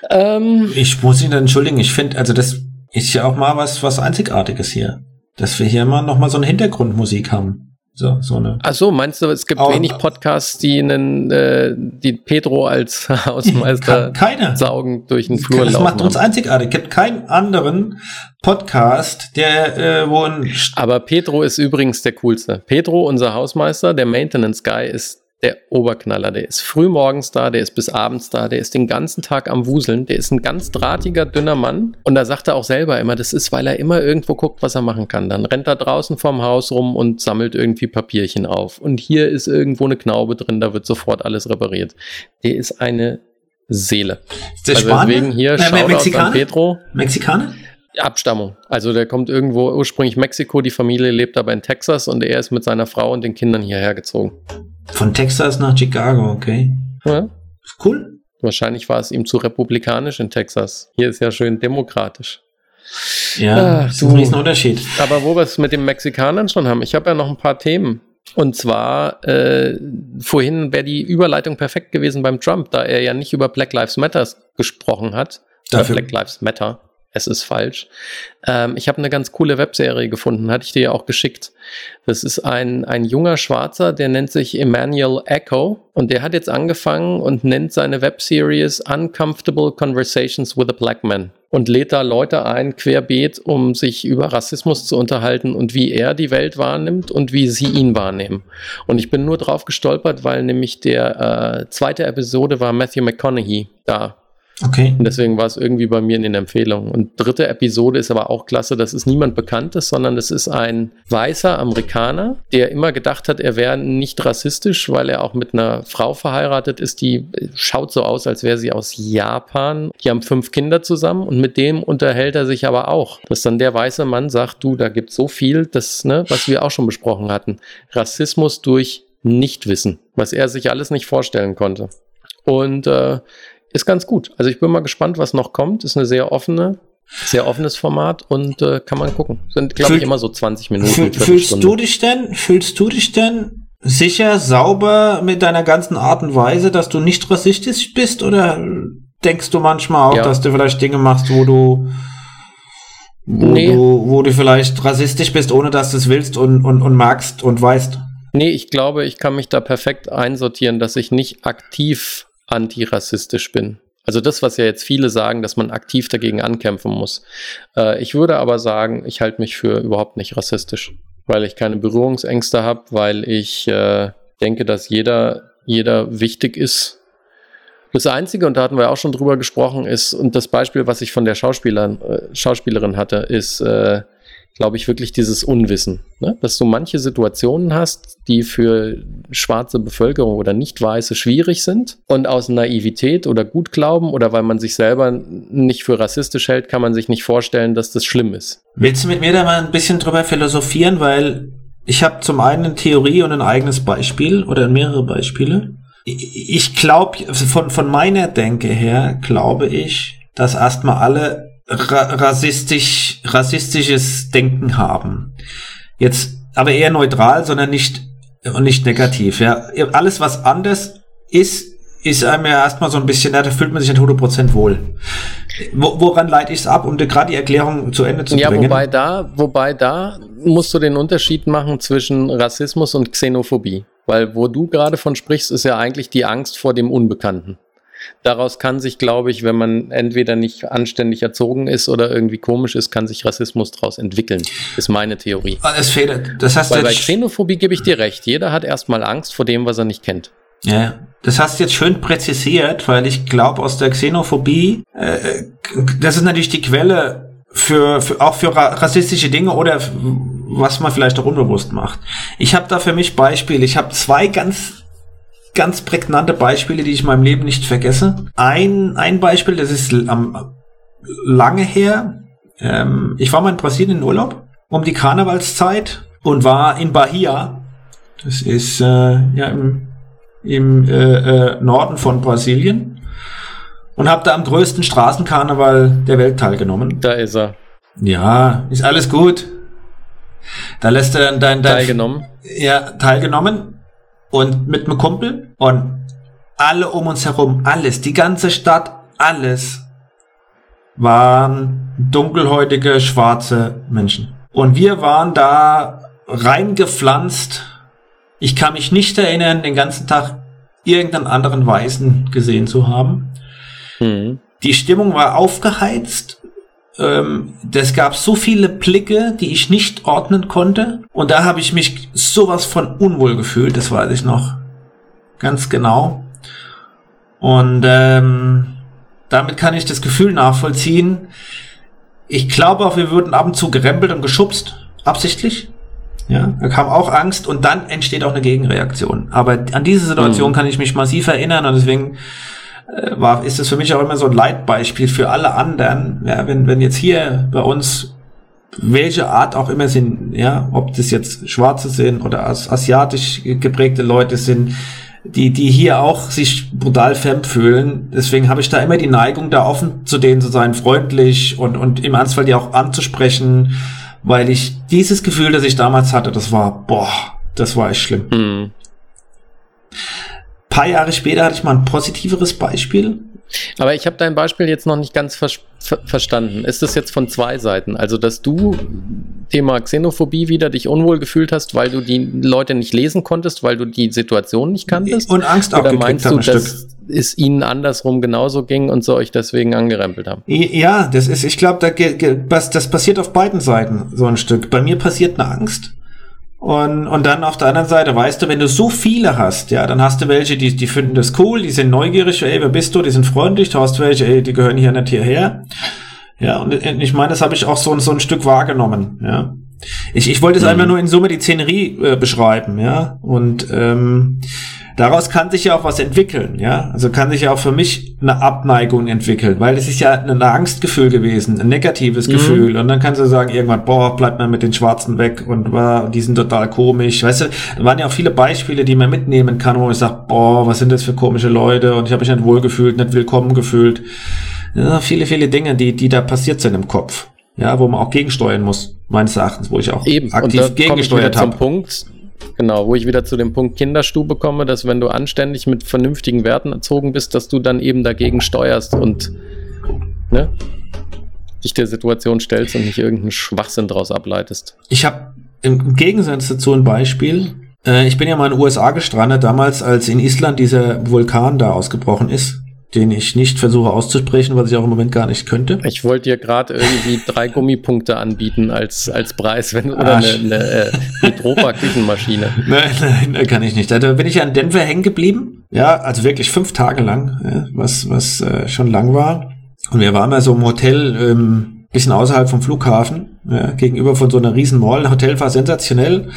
Ähm, ich muss ihn entschuldigen. Ich finde, also das ist ja auch mal was, was Einzigartiges hier. Dass wir hier mal nochmal so eine Hintergrundmusik haben. So, so eine. Ach so, meinst du, es gibt oh, wenig Podcasts, die einen, äh, die Pedro als Hausmeister keine. saugen durch den Flur Das macht uns einzigartig. Es gibt keinen anderen Podcast, der äh, wo ein Aber Pedro ist übrigens der coolste. Pedro, unser Hausmeister, der Maintenance Guy, ist der Oberknaller. Der ist früh morgens da, der ist bis abends da, der ist den ganzen Tag am Wuseln, der ist ein ganz drahtiger, dünner Mann. Und da sagt er auch selber immer, das ist, weil er immer irgendwo guckt, was er machen kann. Dann rennt er draußen vorm Haus rum und sammelt irgendwie Papierchen auf. Und hier ist irgendwo eine Knaube drin, da wird sofort alles repariert. Der ist eine Seele. Der also Spanier? deswegen hier äh, Mexikaner? Pedro. Mexikaner? Abstammung. Also der kommt irgendwo ursprünglich Mexiko, die Familie lebt aber in Texas und er ist mit seiner Frau und den Kindern hierher gezogen. Von Texas nach Chicago, okay. Ja. Cool. Wahrscheinlich war es ihm zu republikanisch in Texas. Hier ist ja schön demokratisch. Ja, das ist ein Riesenunterschied. Aber wo wir es mit den Mexikanern schon haben, ich habe ja noch ein paar Themen. Und zwar, äh, vorhin wäre die Überleitung perfekt gewesen beim Trump, da er ja nicht über Black Lives Matter gesprochen hat. Dafür, Black Lives Matter es ist falsch. Ähm, ich habe eine ganz coole Webserie gefunden, hatte ich dir ja auch geschickt. Das ist ein, ein junger Schwarzer, der nennt sich Emmanuel Echo und der hat jetzt angefangen und nennt seine Webseries Uncomfortable Conversations with a Black Man und lädt da Leute ein, querbeet, um sich über Rassismus zu unterhalten und wie er die Welt wahrnimmt und wie sie ihn wahrnehmen. Und ich bin nur drauf gestolpert, weil nämlich der äh, zweite Episode war Matthew McConaughey da Okay. Und deswegen war es irgendwie bei mir in den Empfehlungen. Und dritte Episode ist aber auch klasse. Das ist niemand Bekanntes, sondern das ist ein weißer Amerikaner, der immer gedacht hat, er wäre nicht rassistisch, weil er auch mit einer Frau verheiratet ist, die schaut so aus, als wäre sie aus Japan. Die haben fünf Kinder zusammen und mit dem unterhält er sich aber auch. Dass dann der weiße Mann sagt, du, da gibt so viel, das, ne, was wir auch schon besprochen hatten. Rassismus durch Nichtwissen, was er sich alles nicht vorstellen konnte. Und äh, ist ganz gut. Also ich bin mal gespannt, was noch kommt. Ist eine sehr offene, sehr offenes Format und äh, kann man gucken. Sind, glaube ich, immer so 20 Minuten. Fühl, fühlst du dich denn, fühlst du dich denn sicher, sauber mit deiner ganzen Art und Weise, dass du nicht rassistisch bist? Oder denkst du manchmal auch, ja. dass du vielleicht Dinge machst, wo du, wo, nee. du, wo du vielleicht rassistisch bist, ohne dass du es willst und, und, und magst und weißt? Nee, ich glaube, ich kann mich da perfekt einsortieren, dass ich nicht aktiv antirassistisch bin. Also das, was ja jetzt viele sagen, dass man aktiv dagegen ankämpfen muss. Äh, ich würde aber sagen, ich halte mich für überhaupt nicht rassistisch weil ich keine Berührungsängste habe, weil ich äh, denke, dass jeder, jeder wichtig ist. Das Einzige, und da hatten wir auch schon drüber gesprochen, ist, und das Beispiel, was ich von der Schauspielerin, äh, Schauspielerin hatte, ist, äh, glaube ich, wirklich dieses Unwissen. Ne? Dass du manche Situationen hast, die für schwarze Bevölkerung oder Nicht-Weiße schwierig sind und aus Naivität oder Gutglauben oder weil man sich selber nicht für rassistisch hält, kann man sich nicht vorstellen, dass das schlimm ist. Willst du mit mir da mal ein bisschen drüber philosophieren, weil ich habe zum einen eine Theorie und ein eigenes Beispiel oder mehrere Beispiele. Ich glaube, von, von meiner Denke her, glaube ich, dass erstmal alle ra rassistisch, rassistisches Denken haben. Jetzt aber eher neutral, sondern nicht und nicht negativ. Ja, alles was anders ist, ist einem ja erstmal so ein bisschen, ja, da fühlt man sich nicht 100% wohl. Wo, woran leite ich es ab, um gerade die Erklärung zu Ende zu ja, bringen? Ja, wobei da, wobei da musst du den Unterschied machen zwischen Rassismus und Xenophobie. Weil wo du gerade von sprichst, ist ja eigentlich die Angst vor dem Unbekannten. Daraus kann sich, glaube ich, wenn man entweder nicht anständig erzogen ist oder irgendwie komisch ist, kann sich Rassismus daraus entwickeln. Ist meine Theorie. Ah, es fehlt. Das heißt Weil bei Xenophobie gebe ich dir recht. Jeder hat erstmal Angst vor dem, was er nicht kennt. Ja, das hast du jetzt schön präzisiert, weil ich glaube, aus der Xenophobie, äh, das ist natürlich die Quelle für, für auch für rassistische Dinge oder was man vielleicht auch unbewusst macht. Ich habe da für mich Beispiele. Ich habe zwei ganz ganz prägnante Beispiele, die ich in meinem Leben nicht vergesse. Ein, ein Beispiel, das ist ähm, lange her. Ähm, ich war mal in Brasilien in Urlaub um die Karnevalszeit und war in Bahia. Das ist äh, ja im, im äh, äh, Norden von Brasilien und habe da am größten Straßenkarneval der Welt teilgenommen. Da ist er. Ja, ist alles gut. Da lässt er dann dein, dein teilgenommen. Ja, teilgenommen und mit einem Kumpel und alle um uns herum, alles, die ganze Stadt, alles waren dunkelhäutige, schwarze Menschen. Und wir waren da reingepflanzt. Ich kann mich nicht erinnern, den ganzen Tag irgendeinen anderen Weißen gesehen zu haben. Mhm. Die Stimmung war aufgeheizt ähm, das gab so viele Blicke, die ich nicht ordnen konnte. Und da habe ich mich sowas von unwohl gefühlt, das weiß ich noch. Ganz genau. Und ähm, damit kann ich das Gefühl nachvollziehen. Ich glaube auch, wir würden ab und zu gerempelt und geschubst, absichtlich. Ja, da kam auch Angst und dann entsteht auch eine Gegenreaktion. Aber an diese Situation mhm. kann ich mich massiv erinnern und deswegen war, ist es für mich auch immer so ein Leitbeispiel für alle anderen. Ja, wenn, wenn jetzt hier bei uns welche Art auch immer sind, ja, ob das jetzt Schwarze sind oder as asiatisch geprägte Leute sind, die, die hier auch sich brutal fremd fühlen. Deswegen habe ich da immer die Neigung, da offen zu denen zu sein, freundlich und, und im Ernstfall die auch anzusprechen, weil ich dieses Gefühl, das ich damals hatte, das war, boah, das war echt schlimm. Mhm paar Jahre später hatte ich mal ein positiveres Beispiel. Aber ich habe dein Beispiel jetzt noch nicht ganz ver ver verstanden. Ist das jetzt von zwei Seiten? Also, dass du Thema Xenophobie wieder dich unwohl gefühlt hast, weil du die Leute nicht lesen konntest, weil du die Situation nicht kanntest? Und Angst auch Oder meinst du, dass es ihnen andersrum genauso ging und sie euch deswegen angerempelt haben? Ja, das ist, ich glaube, da, das passiert auf beiden Seiten so ein Stück. Bei mir passiert eine Angst und, und dann auf der anderen Seite, weißt du, wenn du so viele hast, ja, dann hast du welche, die, die finden das cool, die sind neugierig, ey, wer bist du? Die sind freundlich, du hast welche, ey, die gehören hier nicht hierher. Ja, und ich meine, das habe ich auch so, so ein Stück wahrgenommen, ja. Ich, ich wollte es mhm. einfach nur in Summe die Szenerie äh, beschreiben, ja. Und ähm, daraus kann sich ja auch was entwickeln, ja. Also kann sich ja auch für mich eine Abneigung entwickeln, weil es ist ja ein Angstgefühl gewesen, ein negatives mhm. Gefühl. Und dann kannst du sagen, irgendwann, boah, bleibt man mit den Schwarzen weg und war, die sind total komisch. Weißt du, da waren ja auch viele Beispiele, die man mitnehmen kann, wo ich sage, boah, was sind das für komische Leute und ich habe mich nicht wohl gefühlt, nicht willkommen gefühlt. Ja, viele, viele Dinge, die, die da passiert sind im Kopf. Ja, wo man auch gegensteuern muss, meines Erachtens, wo ich auch Eben. aktiv gegengesteuert habe. Punkt, Genau, wo ich wieder zu dem Punkt Kinderstube komme, dass wenn du anständig mit vernünftigen Werten erzogen bist, dass du dann eben dagegen steuerst und ne, dich der Situation stellst und nicht irgendeinen Schwachsinn daraus ableitest. Ich habe im Gegensatz dazu ein Beispiel. Äh, ich bin ja mal in den USA gestrandet, damals als in Island dieser Vulkan da ausgebrochen ist den ich nicht versuche auszusprechen, was ich auch im Moment gar nicht könnte. Ich wollte dir gerade irgendwie drei Gummipunkte anbieten als, als Preis, wenn, oder Ach. eine, eine äh, Metropa-Küchenmaschine. nein, nein, kann ich nicht. Da bin ich ja in Denver hängen geblieben. Ja, also wirklich fünf Tage lang, was, was äh, schon lang war. Und wir waren mal so im Hotel, ähm, bisschen außerhalb vom Flughafen, ja, gegenüber von so einer riesen Mall. Hotel war sensationell.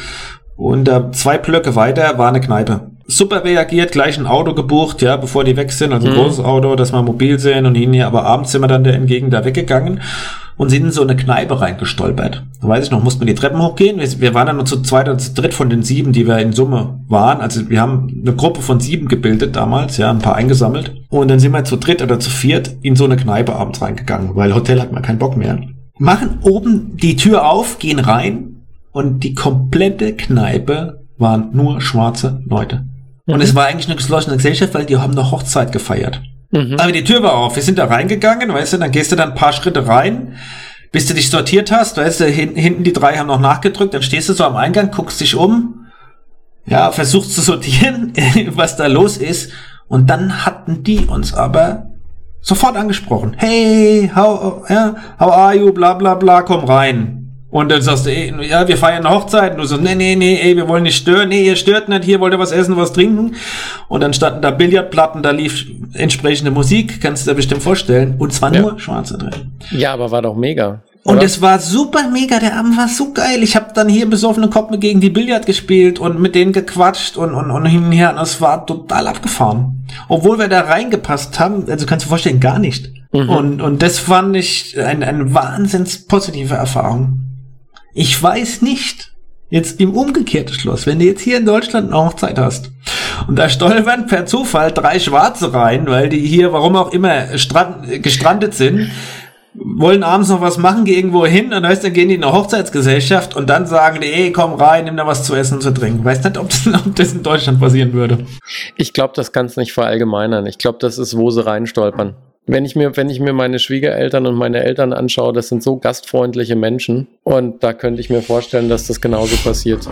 Und äh, zwei Blöcke weiter war eine Kneipe super reagiert, gleich ein Auto gebucht, ja, bevor die weg sind, also ein mhm. großes Auto, dass wir mobil sehen und hin hier, aber abends sind wir dann da entgegen da weggegangen und sind in so eine Kneipe reingestolpert. Da weiß ich noch, mussten wir die Treppen hochgehen. Wir, wir waren dann nur zu zweit oder zu dritt von den sieben, die wir in Summe waren. Also wir haben eine Gruppe von sieben gebildet damals, ja, ein paar eingesammelt. Und dann sind wir zu dritt oder zu viert in so eine Kneipe abends reingegangen, weil Hotel hat man keinen Bock mehr. Machen oben die Tür auf, gehen rein und die komplette Kneipe waren nur schwarze Leute. Und mhm. es war eigentlich eine geschlossene Gesellschaft, weil die haben eine Hochzeit gefeiert. Mhm. Aber die Tür war auf. Wir sind da reingegangen, weißt du, dann gehst du dann ein paar Schritte rein, bis du dich sortiert hast, weißt du, hinten, hinten die drei haben noch nachgedrückt, dann stehst du so am Eingang, guckst dich um, ja, versuchst zu sortieren, was da los ist. Und dann hatten die uns aber sofort angesprochen. Hey, how, yeah, how are you, bla bla bla, komm rein. Und dann sagst du, ey, ja, wir feiern eine Hochzeit. Und du sagst, nee, nee, nee, ey, wir wollen nicht stören. Nee, ihr stört nicht. Hier wollt ihr was essen, was trinken. Und dann standen da Billardplatten, da lief entsprechende Musik. Kannst du dir bestimmt vorstellen. Und zwar ja. nur Schwarze drin. Ja, aber war doch mega. Und es war super mega, der Abend war so geil. Ich habe dann hier besoffene Kopf gegen die Billard gespielt und mit denen gequatscht und, und, und hin und her. Und es war total abgefahren. Obwohl wir da reingepasst haben, also kannst du dir vorstellen, gar nicht. Mhm. Und, und das fand ich ein, eine wahnsinns positive Erfahrung. Ich weiß nicht, jetzt im umgekehrten Schluss, wenn du jetzt hier in Deutschland eine Hochzeit hast und da stolpern per Zufall drei Schwarze rein, weil die hier, warum auch immer, gestrandet sind, wollen abends noch was machen, gehen irgendwo hin und weißt, dann gehen die in eine Hochzeitsgesellschaft und dann sagen die, ey, komm rein, nimm da was zu essen und zu trinken. Weißt nicht, ob das, ob das in Deutschland passieren würde. Ich glaube, das kannst nicht verallgemeinern. Ich glaube, das ist, wo sie reinstolpern wenn ich mir, wenn ich mir meine Schwiegereltern und meine Eltern anschaue, das sind so gastfreundliche Menschen und da könnte ich mir vorstellen, dass das genauso passiert.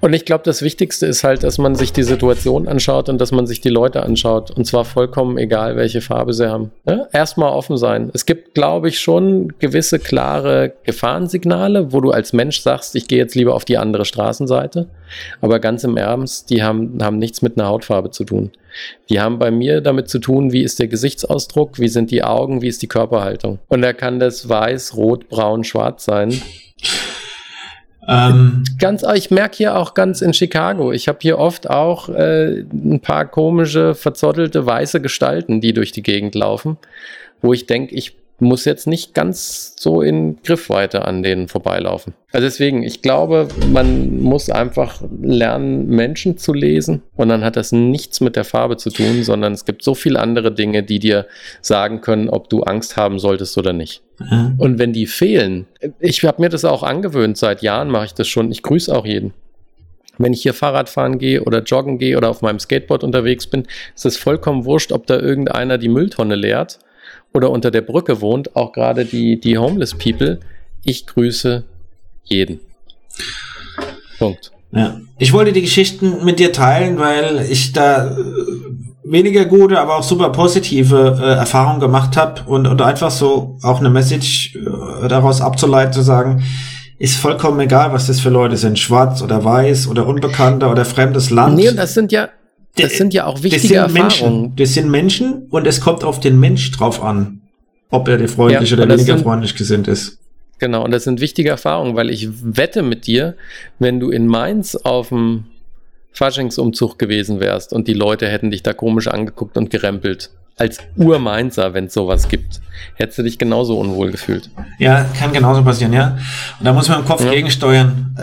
Und ich glaube, das Wichtigste ist halt, dass man sich die Situation anschaut und dass man sich die Leute anschaut. Und zwar vollkommen egal, welche Farbe sie haben. Ja? Erstmal offen sein. Es gibt, glaube ich, schon gewisse klare Gefahrensignale, wo du als Mensch sagst, ich gehe jetzt lieber auf die andere Straßenseite. Aber ganz im Ernst, die haben, haben nichts mit einer Hautfarbe zu tun. Die haben bei mir damit zu tun, wie ist der Gesichtsausdruck, wie sind die Augen, wie ist die Körperhaltung. Und da kann das weiß, rot, braun, schwarz sein. Ähm, ganz, ich merke hier auch ganz in Chicago, ich habe hier oft auch äh, ein paar komische, verzottelte weiße Gestalten, die durch die Gegend laufen, wo ich denke, ich muss jetzt nicht ganz so in Griffweite an denen vorbeilaufen. Also deswegen, ich glaube, man muss einfach lernen, Menschen zu lesen und dann hat das nichts mit der Farbe zu tun, sondern es gibt so viele andere Dinge, die dir sagen können, ob du Angst haben solltest oder nicht. Mhm. Und wenn die fehlen, ich habe mir das auch angewöhnt, seit Jahren mache ich das schon, ich grüße auch jeden wenn ich hier Fahrrad fahren gehe oder joggen gehe oder auf meinem Skateboard unterwegs bin, ist es vollkommen wurscht, ob da irgendeiner die Mülltonne leert oder unter der Brücke wohnt, auch gerade die, die Homeless People. Ich grüße jeden. Punkt. Ja. Ich wollte die Geschichten mit dir teilen, weil ich da äh, weniger gute, aber auch super positive äh, Erfahrungen gemacht habe und, und einfach so auch eine Message äh, daraus abzuleiten, zu sagen, ist vollkommen egal, was das für Leute sind, schwarz oder weiß oder unbekannter oder fremdes Land. Nee, das sind ja, das sind ja auch wichtige das sind Erfahrungen. Menschen. Das sind Menschen und es kommt auf den Mensch drauf an, ob er dir freundlich ja, oder weniger sind, freundlich gesinnt ist. Genau, und das sind wichtige Erfahrungen, weil ich wette mit dir, wenn du in Mainz auf dem Faschingsumzug gewesen wärst und die Leute hätten dich da komisch angeguckt und gerempelt, als Urmainzer, wenn es sowas gibt, hättest du dich genauso unwohl gefühlt. Ja, kann genauso passieren, ja. Und da muss man im Kopf ja. gegensteuern.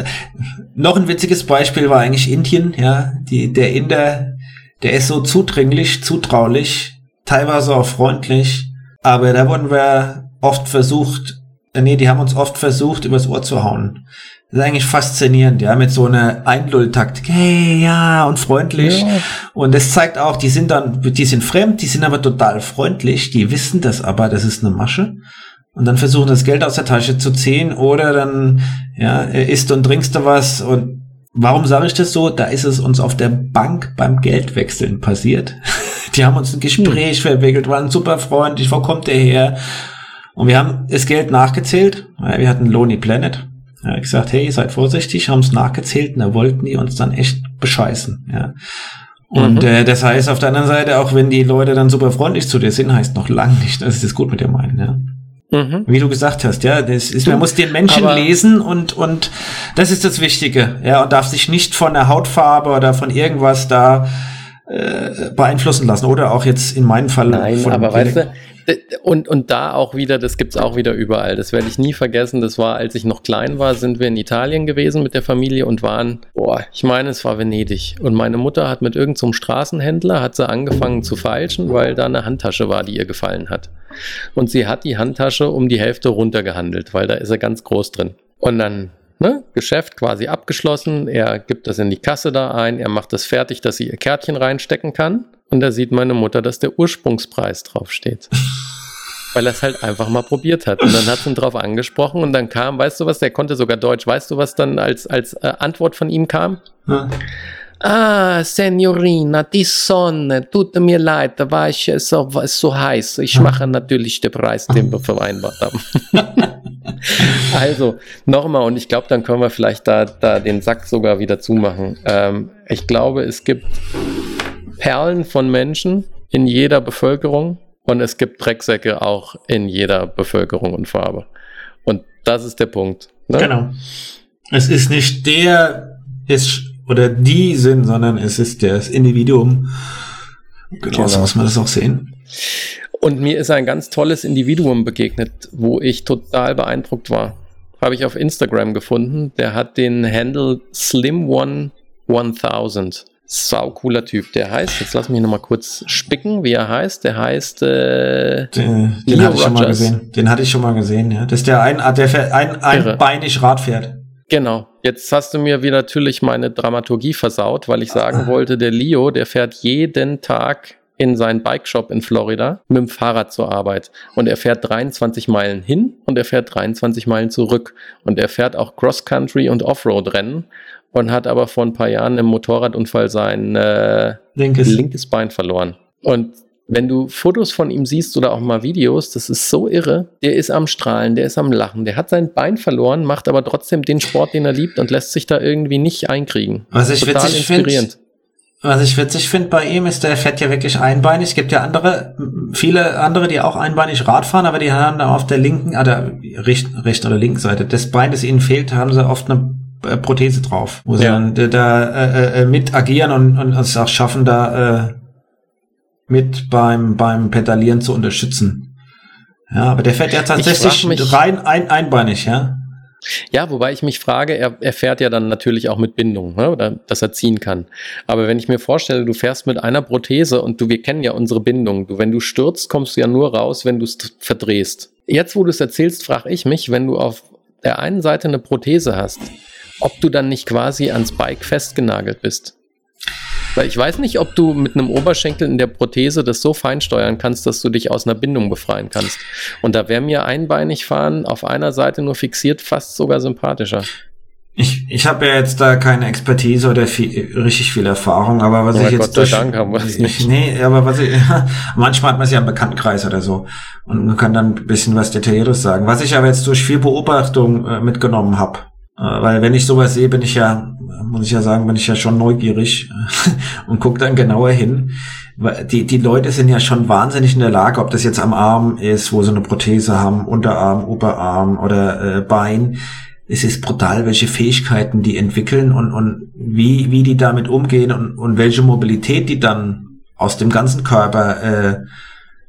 Noch ein witziges Beispiel war eigentlich Indien, ja. Die, der Inder, der ist so zudringlich, zutraulich, teilweise auch freundlich, aber da wurden wir oft versucht, äh, nee, die haben uns oft versucht, übers Ohr zu hauen. Das ist eigentlich faszinierend, ja, mit so einer Einlulltaktik. Hey, ja, und freundlich. Ja. Und das zeigt auch, die sind dann, die sind fremd, die sind aber total freundlich, die wissen das aber, das ist eine Masche. Und dann versuchen das Geld aus der Tasche zu ziehen oder dann, ja, isst und trinkst du was und Warum sage ich das so? Da ist es uns auf der Bank beim Geldwechseln passiert. Die haben uns ein Gespräch hm. verwickelt, waren super freundlich, wo kommt der her? Und wir haben das Geld nachgezählt. Wir hatten Lonely Planet. Ja, gesagt, hey, seid vorsichtig, haben es nachgezählt und da wollten die uns dann echt bescheißen. Ja. Und mhm. äh, das heißt auf der anderen Seite, auch wenn die Leute dann super freundlich zu dir sind, heißt noch lang nicht, dass sie das gut mit dir meinen. Ja. Mhm. Wie du gesagt hast, ja, das ist, man muss den Menschen Aber lesen und, und das ist das Wichtige, ja, und darf sich nicht von der Hautfarbe oder von irgendwas da äh, beeinflussen lassen oder auch jetzt in meinem Fall. Nein, aber weißt du, und, und da auch wieder, das gibt's auch wieder überall. Das werde ich nie vergessen. Das war, als ich noch klein war, sind wir in Italien gewesen mit der Familie und waren, boah, ich meine, es war Venedig. Und meine Mutter hat mit irgendeinem so Straßenhändler, hat sie angefangen zu feilschen, weil da eine Handtasche war, die ihr gefallen hat. Und sie hat die Handtasche um die Hälfte runtergehandelt, weil da ist er ganz groß drin. Und dann Ne, Geschäft quasi abgeschlossen. Er gibt das in die Kasse da ein. Er macht das fertig, dass sie ihr Kärtchen reinstecken kann. Und da sieht meine Mutter, dass der Ursprungspreis draufsteht. Weil er es halt einfach mal probiert hat. Und dann hat sie ihn drauf angesprochen und dann kam, weißt du was, der konnte sogar Deutsch. Weißt du, was dann als, als äh, Antwort von ihm kam? Hm. Ah, Signorina, die Sonne, tut mir leid, da war ich so, so heiß. Ich mache natürlich den Preis, den wir vereinbart haben. also, nochmal, und ich glaube, dann können wir vielleicht da, da den Sack sogar wieder zumachen. Ähm, ich glaube, es gibt Perlen von Menschen in jeder Bevölkerung und es gibt Drecksäcke auch in jeder Bevölkerung und Farbe. Und das ist der Punkt. Ne? Genau. Es ist nicht der ist oder die sind, sondern es ist das Individuum. Genau, genau. so muss man das auch sehen. Und mir ist ein ganz tolles Individuum begegnet, wo ich total beeindruckt war. Habe ich auf Instagram gefunden. Der hat den Handle Slim One 1000 sau cooler Typ. Der heißt, jetzt lass mich nochmal kurz spicken, wie er heißt. Der heißt äh, den, den hatte ich schon mal gesehen. Den hatte ich schon mal gesehen, ja. Das ist der ein, der fährt ein, einbeinig Rad fährt. Genau. Jetzt hast du mir wieder natürlich meine Dramaturgie versaut, weil ich sagen ah. wollte, der Leo, der fährt jeden Tag in seinen Bike-Shop in Florida mit dem Fahrrad zur Arbeit. Und er fährt 23 Meilen hin und er fährt 23 Meilen zurück. Und er fährt auch Cross-Country und Offroad-Rennen und hat aber vor ein paar Jahren im Motorradunfall sein äh, linkes. linkes Bein verloren. Und wenn du Fotos von ihm siehst oder auch mal Videos, das ist so irre. Der ist am Strahlen, der ist am Lachen, der hat sein Bein verloren, macht aber trotzdem den Sport, den er liebt und lässt sich da irgendwie nicht einkriegen. Was ich Total witzig finde, was ich witzig finde bei ihm ist, der fährt ja wirklich einbeinig. Es gibt ja andere, viele andere, die auch einbeinig Rad fahren, aber die haben da auf der linken, oder rechten, rechten oder linken Seite, das Bein, das ihnen fehlt, haben sie oft eine äh, Prothese drauf, wo sie ja. dann da äh, äh, mit agieren und, und es auch schaffen, da äh, mit beim, beim Pedalieren zu unterstützen. Ja, aber der fährt ja tatsächlich rein ein, einbeinig, ja. Ja, wobei ich mich frage, er, er fährt ja dann natürlich auch mit Bindung, ne, dass er ziehen kann. Aber wenn ich mir vorstelle, du fährst mit einer Prothese und du, wir kennen ja unsere Bindung. Du, wenn du stürzt, kommst du ja nur raus, wenn du es verdrehst. Jetzt, wo du es erzählst, frage ich mich, wenn du auf der einen Seite eine Prothese hast, ob du dann nicht quasi ans Bike festgenagelt bist. Weil ich weiß nicht, ob du mit einem Oberschenkel in der Prothese das so fein steuern kannst, dass du dich aus einer Bindung befreien kannst. Und da wäre mir einbeinig fahren auf einer Seite nur fixiert fast sogar sympathischer. Ich, ich habe ja jetzt da keine Expertise oder viel, richtig viel Erfahrung, aber was ja, ich jetzt Gott durch, Dank haben wir es nicht. Nee, aber was ich, manchmal hat man es ja im Bekanntenkreis oder so und man kann dann ein bisschen was Detailliertes sagen. Was ich aber jetzt durch viel Beobachtung äh, mitgenommen habe, weil wenn ich sowas sehe, bin ich ja, muss ich ja sagen, bin ich ja schon neugierig und gucke dann genauer hin. Die, die Leute sind ja schon wahnsinnig in der Lage, ob das jetzt am Arm ist, wo sie eine Prothese haben, Unterarm, Oberarm oder äh, Bein. Es ist brutal, welche Fähigkeiten die entwickeln und, und wie, wie die damit umgehen und, und welche Mobilität die dann aus dem ganzen Körper äh,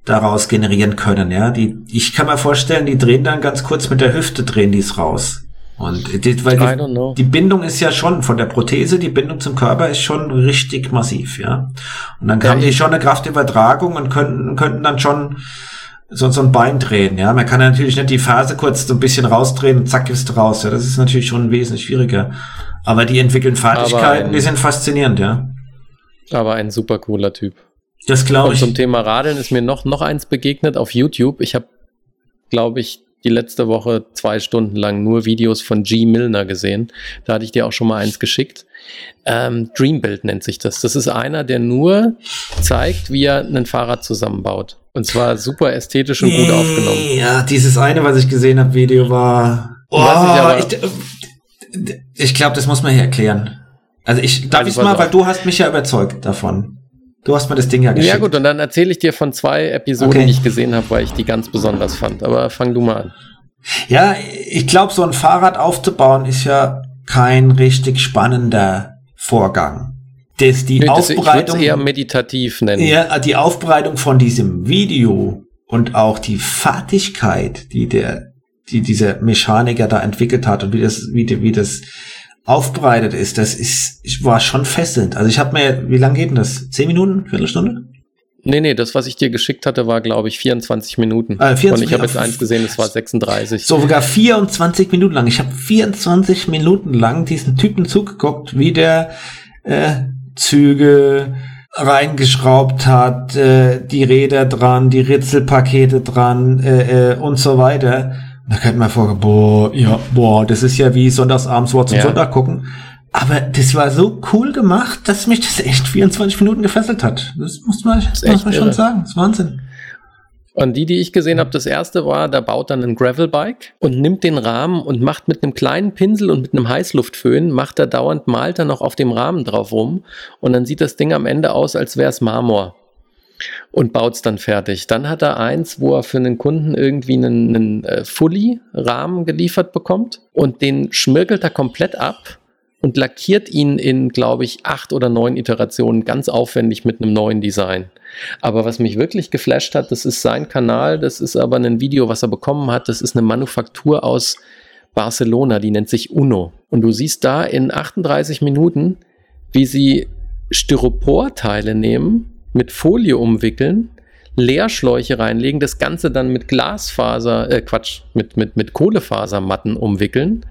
daraus generieren können. Ja, die, ich kann mir vorstellen, die drehen dann ganz kurz mit der Hüfte drehen die es raus. Und die, weil die, die, Bindung ist ja schon von der Prothese, die Bindung zum Körper ist schon richtig massiv, ja. Und dann haben ja, die schon eine Kraftübertragung und könnten, könnten dann schon so, so ein Bein drehen, ja. Man kann natürlich nicht die Phase kurz so ein bisschen rausdrehen und zack bist du raus, ja. Das ist natürlich schon wesentlich schwieriger. Aber die entwickeln Fertigkeiten, ein, die sind faszinierend, ja. Aber ein super cooler Typ. Das glaube ich. Und zum Thema Radeln ist mir noch, noch eins begegnet auf YouTube. Ich habe, glaube ich, die letzte Woche zwei Stunden lang nur Videos von G. Milner gesehen. Da hatte ich dir auch schon mal eins geschickt. Ähm, Dreambuild nennt sich das. Das ist einer, der nur zeigt, wie er ein Fahrrad zusammenbaut. Und zwar super ästhetisch und gut aufgenommen. Ja, dieses eine, was ich gesehen habe, Video war. Oh, ich, ich, ich glaube, das muss man hier erklären. Also ich darf also ich mal, weil du hast mich ja überzeugt davon. Du hast mir das Ding ja geschickt. Ja gut, und dann erzähle ich dir von zwei Episoden, okay. die ich gesehen habe, weil ich die ganz besonders fand. Aber fang du mal an. Ja, ich glaube, so ein Fahrrad aufzubauen ist ja kein richtig spannender Vorgang. Das die Aufbereitung ich eher meditativ nennen. Ja, die Aufbereitung von diesem Video und auch die Fertigkeit, die der, die dieser Mechaniker da entwickelt hat und wie das, wie, wie das aufbereitet ist, das ist, war schon fesselnd. Also ich habe mir, wie lange geht denn das? Zehn Minuten? Viertelstunde? Nee, nee, das, was ich dir geschickt hatte, war, glaube ich, 24 Minuten. Äh, 24, und ich habe jetzt eins gesehen, es war 36. So, sogar 24 Minuten lang. Ich habe 24 Minuten lang diesen Typen zugeguckt, wie der äh, Züge reingeschraubt hat, äh, die Räder dran, die Ritzelpakete dran äh, äh, und so weiter. Da könnte man vorgehen, boah, ja, boah, das ist ja wie sonntagsabends Wort zum ja. Sonntag gucken. Aber das war so cool gemacht, dass mich das echt 24 Minuten gefesselt hat. Das muss man, das muss man schon sagen. Das ist Wahnsinn. Und die, die ich gesehen habe, das erste war, da baut dann ein Gravelbike und nimmt den Rahmen und macht mit einem kleinen Pinsel und mit einem Heißluftföhn, macht er dauernd, malt er noch auf dem Rahmen drauf rum und dann sieht das Ding am Ende aus, als wäre es Marmor und baut es dann fertig. Dann hat er eins, wo er für einen Kunden irgendwie einen, einen äh, Fully-Rahmen geliefert bekommt und den schmirgelt er komplett ab und lackiert ihn in, glaube ich, acht oder neun Iterationen ganz aufwendig mit einem neuen Design. Aber was mich wirklich geflasht hat, das ist sein Kanal, das ist aber ein Video, was er bekommen hat, das ist eine Manufaktur aus Barcelona, die nennt sich Uno. Und du siehst da in 38 Minuten, wie sie Styroporteile nehmen, mit Folie umwickeln, Leerschläuche reinlegen, das Ganze dann mit Glasfaser, äh Quatsch, mit, mit, mit Kohlefasermatten umwickeln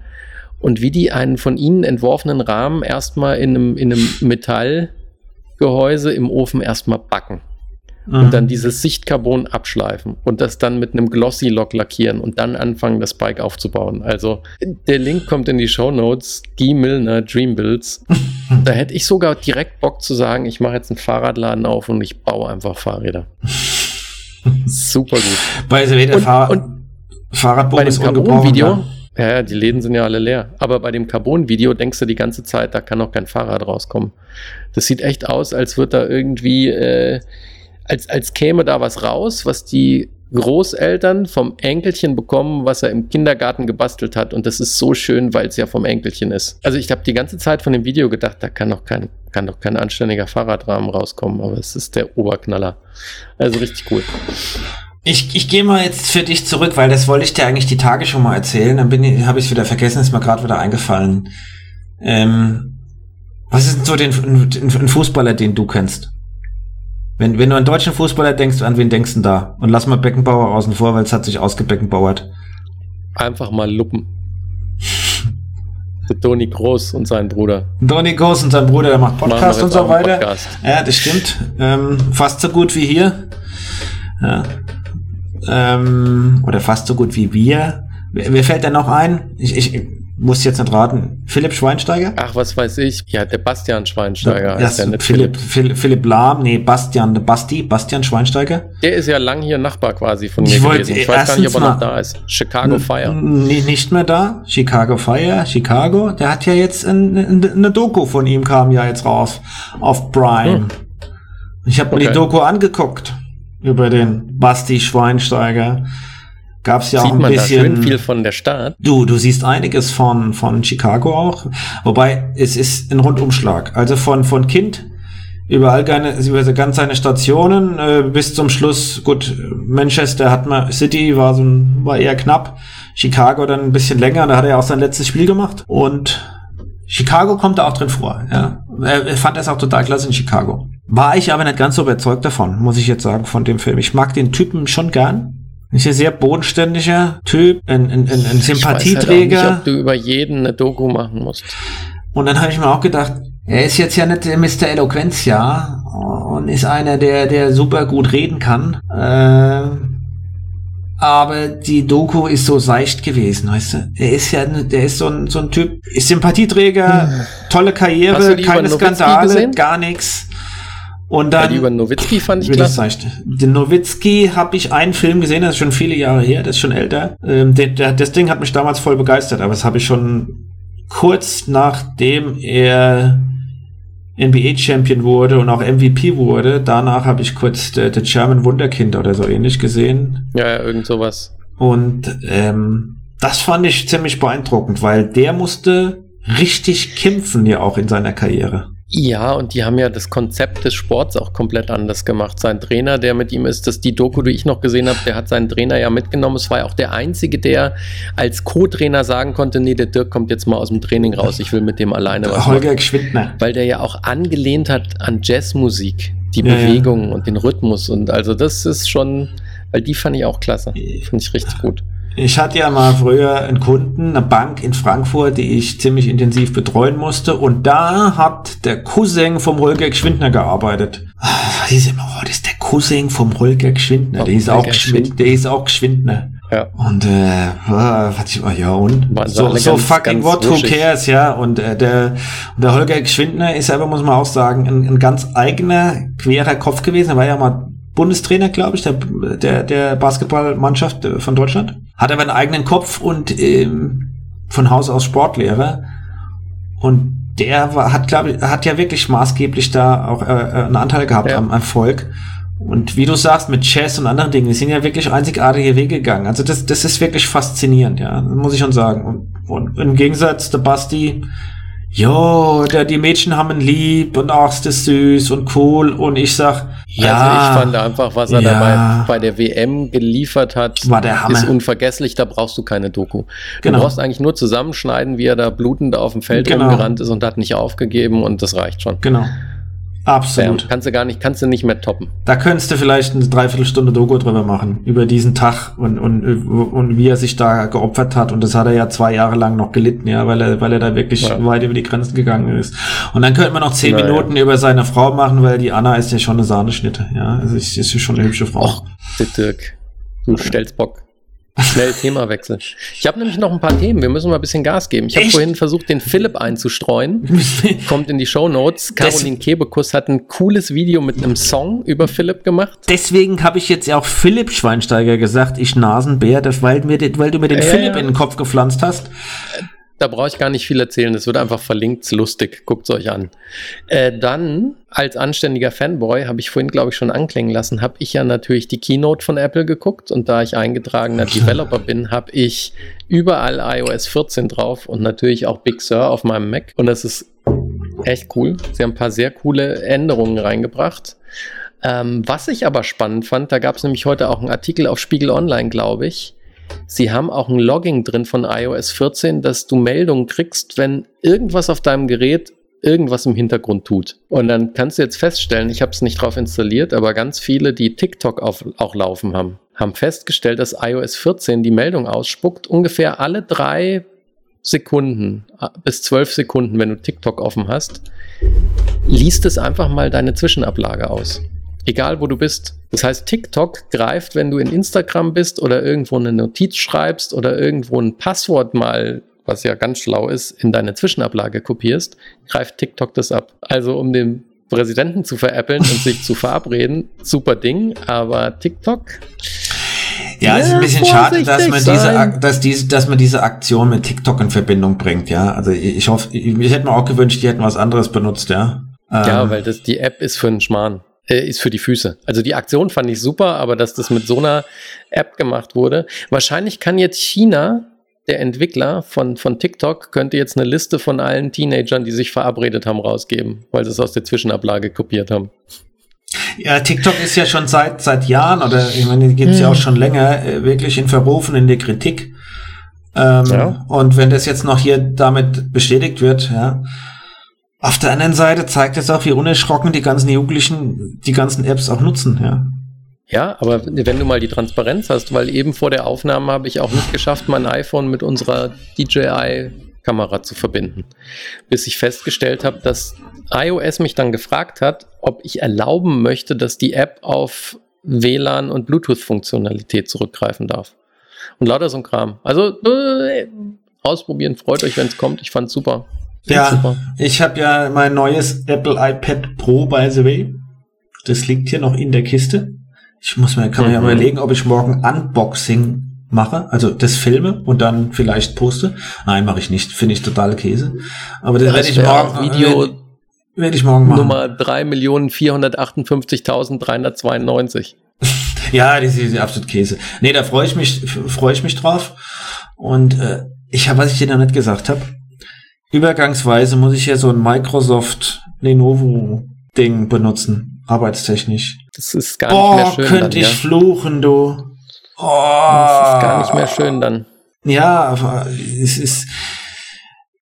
und wie die einen von ihnen entworfenen Rahmen erstmal in einem, in einem Metallgehäuse im Ofen erstmal backen. Mhm. Und dann dieses Sichtcarbon abschleifen und das dann mit einem Glossy Lock lackieren und dann anfangen, das Bike aufzubauen. Also der Link kommt in die Show Notes. Guy Milner Dream Builds. da hätte ich sogar direkt Bock zu sagen, ich mache jetzt einen Fahrradladen auf und ich baue einfach Fahrräder. Super gut. Bei der Fahr und Fahrradbogen ist ungebrochen. Video. Ne? Ja, ja, die Läden sind ja alle leer. Aber bei dem Carbon-Video denkst du die ganze Zeit, da kann auch kein Fahrrad rauskommen. Das sieht echt aus, als wird da irgendwie äh, als, als käme da was raus, was die Großeltern vom Enkelchen bekommen, was er im Kindergarten gebastelt hat. Und das ist so schön, weil es ja vom Enkelchen ist. Also ich habe die ganze Zeit von dem Video gedacht, da kann doch kein, kann doch kein anständiger Fahrradrahmen rauskommen, aber es ist der Oberknaller. Also richtig cool. Ich, ich gehe mal jetzt für dich zurück, weil das wollte ich dir eigentlich die Tage schon mal erzählen. Dann habe ich es wieder vergessen, ist mir gerade wieder eingefallen. Ähm, was ist denn so den, ein Fußballer, den du kennst? Wenn, wenn du an deutschen Fußballer denkst, an wen denkst du da? Und lass mal Beckenbauer außen vor, weil es hat sich ausgebeckenbauert. Einfach mal Luppen. Der Toni Groß und sein Bruder. Toni Groß und sein Bruder, der macht Podcast und so weiter. Podcast. Ja, das stimmt. Ähm, fast so gut wie hier. Ja. Ähm, oder fast so gut wie wir. Wer, wer fällt denn noch ein? Ich, ich, muss jetzt nicht raten. Philipp Schweinsteiger? Ach, was weiß ich. Ja, der Bastian Schweinsteiger. Das, ja Philipp, Philipp, Philipp Lahm, nee, Bastian, der Basti, Bastian Schweinsteiger. Der ist ja lang hier Nachbar quasi von mir ich gewesen. Ich weiß gar nicht, ob er noch da ist. Chicago Fire. Nee, nicht mehr da. Chicago Fire, Chicago. Der hat ja jetzt ein, ein, eine Doku von ihm kam ja jetzt raus auf Prime. Hm. Ich habe okay. mir die Doku angeguckt über den Basti Schweinsteiger gab es ja Sieht auch ein man bisschen. Da schön viel von der Stadt. Du, du siehst einiges von von Chicago auch, wobei es ist ein Rundumschlag. Also von von Kind über all seine, über ganz seine Stationen äh, bis zum Schluss. Gut, Manchester hat man City war so ein, war eher knapp. Chicago dann ein bisschen länger. Da hat er ja auch sein letztes Spiel gemacht und Chicago kommt da auch drin vor. Ja, er fand es auch total klasse in Chicago. War ich aber nicht ganz so überzeugt davon, muss ich jetzt sagen, von dem Film. Ich mag den Typen schon gern Ist ein sehr bodenständiger Typ, ein, ein, ein, ein Sympathieträger. Ich weiß halt nicht, ob du über jeden eine Doku machen musst. Und dann habe ich mir auch gedacht, er ist jetzt ja nicht Mr. Eloquenz, ja, und ist einer, der, der super gut reden kann. Äh, aber die Doku ist so seicht gewesen, weißt du? Er ist ja, der ist so ein, so ein Typ, ist Sympathieträger, hm. tolle Karriere, keine Skandale, gar nichts. Und dann. Ja, über Nowitzki fand ich klasse. Den Nowitzki habe ich einen Film gesehen, das ist schon viele Jahre her, das ist schon älter. Ähm, der, der, das Ding hat mich damals voll begeistert, aber das habe ich schon kurz nachdem er NBA-Champion wurde und auch MVP wurde. Danach habe ich kurz The, The German Wunderkind oder so ähnlich gesehen. Ja, ja irgend sowas. Und ähm, das fand ich ziemlich beeindruckend, weil der musste richtig kämpfen ja auch in seiner Karriere. Ja, und die haben ja das Konzept des Sports auch komplett anders gemacht. Sein Trainer, der mit ihm ist, das die Doku, die ich noch gesehen habe, der hat seinen Trainer ja mitgenommen. Es war ja auch der Einzige, der als Co-Trainer sagen konnte, nee, der Dirk kommt jetzt mal aus dem Training raus, ich will mit dem alleine was Holger machen. Geschwindner. Weil der ja auch angelehnt hat an Jazzmusik, die ja, Bewegung ja. und den Rhythmus. Und also das ist schon, weil die fand ich auch klasse. Fand ich richtig gut. Ich hatte ja mal früher einen Kunden, eine Bank in Frankfurt, die ich ziemlich intensiv betreuen musste. Und da hat der Cousin vom Holger Geschwindner gearbeitet. Ah, was ist immer, oh, das ist der Cousin vom Holger Geschwindner. Oh, der, ist auch Geschwind, der ist auch Geschwindner. Ja. Und äh, was ich, ja und so, so ganz, fucking ganz what who cares, ja. Und äh, der der Holger Geschwindner ist aber, muss man auch sagen, ein, ein ganz eigener, querer Kopf gewesen. Er war ja mal Bundestrainer, glaube ich, der, der, der Basketballmannschaft von Deutschland. Hat aber einen eigenen Kopf und ähm, von Haus aus Sportlehrer. Und der war, hat, glaube ich, hat ja wirklich maßgeblich da auch äh, äh, einen Anteil gehabt ja. am Erfolg. Und wie du sagst, mit Chess und anderen Dingen, die sind ja wirklich einzigartige Wege gegangen. Also das, das ist wirklich faszinierend, ja, muss ich schon sagen. Und, und im Gegensatz, der Basti, jo, der, die Mädchen haben ihn lieb und ach, ist das süß und cool. Und ich sag, ja. Also ich fand einfach, was er ja, dabei bei der WM geliefert hat, war der Hammer. ist unvergesslich, da brauchst du keine Doku. Genau. Du brauchst eigentlich nur zusammenschneiden, wie er da blutend auf dem Feld genau. rumgerannt ist und hat nicht aufgegeben und das reicht schon. Genau. Absolut. Bam. Kannst du gar nicht, kannst du nicht mehr toppen. Da könntest du vielleicht eine Dreiviertelstunde Doku drüber machen, über diesen Tag und, und, und wie er sich da geopfert hat. Und das hat er ja zwei Jahre lang noch gelitten, ja, weil er, weil er da wirklich ja. weit über die Grenzen gegangen ist. Und dann könnte man noch zehn Na, Minuten ja. über seine Frau machen, weil die Anna ist ja schon eine Sahneschnitte, ja. Also ist, ist schon eine hübsche Frau. Och, Dirk, du stellst Bock. Schnell Themawechsel. Ich habe nämlich noch ein paar Themen. Wir müssen mal ein bisschen Gas geben. Ich habe vorhin versucht, den Philipp einzustreuen. Kommt in die Show Notes. Caroline Kebekus hat ein cooles Video mit einem Song über Philipp gemacht. Deswegen habe ich jetzt ja auch Philipp Schweinsteiger gesagt, ich Nasenbär, weil, mir, weil du mir den ja, Philipp ja. in den Kopf gepflanzt hast. Da brauche ich gar nicht viel erzählen. Das wird einfach verlinkt. Lustig. Guckt es euch an. Äh, dann, als anständiger Fanboy, habe ich vorhin, glaube ich, schon anklingen lassen, habe ich ja natürlich die Keynote von Apple geguckt. Und da ich eingetragener Developer bin, habe ich überall iOS 14 drauf und natürlich auch Big Sur auf meinem Mac. Und das ist echt cool. Sie haben ein paar sehr coole Änderungen reingebracht. Ähm, was ich aber spannend fand, da gab es nämlich heute auch einen Artikel auf Spiegel Online, glaube ich Sie haben auch ein Logging drin von iOS 14, dass du Meldungen kriegst, wenn irgendwas auf deinem Gerät irgendwas im Hintergrund tut. Und dann kannst du jetzt feststellen, ich habe es nicht drauf installiert, aber ganz viele, die TikTok auf, auch laufen haben, haben festgestellt, dass iOS 14 die Meldung ausspuckt, ungefähr alle drei Sekunden bis zwölf Sekunden, wenn du TikTok offen hast, liest es einfach mal deine Zwischenablage aus. Egal wo du bist. Das heißt, TikTok greift, wenn du in Instagram bist oder irgendwo eine Notiz schreibst oder irgendwo ein Passwort mal, was ja ganz schlau ist, in deine Zwischenablage kopierst, greift TikTok das ab. Also um den Präsidenten zu veräppeln und sich zu verabreden, super Ding, aber TikTok. Ja, es ist ein bisschen schade, dass man diese, dass diese, dass man diese Aktion mit TikTok in Verbindung bringt, ja. Also ich hoffe, ich, ich hätte mir auch gewünscht, die hätten was anderes benutzt, ja. Ja, ähm, weil das, die App ist für einen Schmarrn äh, ist für die Füße. Also die Aktion fand ich super, aber dass das mit so einer App gemacht wurde. Wahrscheinlich kann jetzt China, der Entwickler von, von TikTok, könnte jetzt eine Liste von allen Teenagern, die sich verabredet haben, rausgeben, weil sie es aus der Zwischenablage kopiert haben. Ja, TikTok ist ja schon seit, seit Jahren, oder ich meine, die gibt es hm. ja auch schon länger, äh, wirklich in Verrufen in der Kritik. Ähm, ja. Und wenn das jetzt noch hier damit bestätigt wird, ja, auf der anderen Seite zeigt es auch, wie unerschrocken die ganzen Jugendlichen die ganzen Apps auch nutzen, ja. Ja, aber wenn du mal die Transparenz hast, weil eben vor der Aufnahme habe ich auch nicht geschafft, mein iPhone mit unserer DJI-Kamera zu verbinden. Bis ich festgestellt habe, dass iOS mich dann gefragt hat, ob ich erlauben möchte, dass die App auf WLAN und Bluetooth-Funktionalität zurückgreifen darf. Und lauter so ein Kram. Also äh, ausprobieren, freut euch, wenn es kommt. Ich fand's super. Ja, super. ich habe ja mein neues Apple iPad Pro, by the way. Das liegt hier noch in der Kiste. Ich muss mir, kann mir Mhm. überlegen, ob ich morgen Unboxing mache, also das filme und dann vielleicht poste. Nein, mache ich nicht. Finde ich totale Käse. Aber das, werde Das ich morgen, Video werd- werd ich morgen machen. Nummer 3.458.392. Ja, die sind absolut Käse. Nee, da freue ich mich, freue ich mich drauf. Und äh, ich habe, was ich dir noch nicht gesagt habe, übergangsweise muss ich ja so ein Microsoft Lenovo Ding benutzen, arbeitstechnisch. Das ist gar Boah, nicht mehr schön könnte dann, ich ja. fluchen, du. Oh, Das ist gar nicht mehr schön dann. Ja, aber es ist,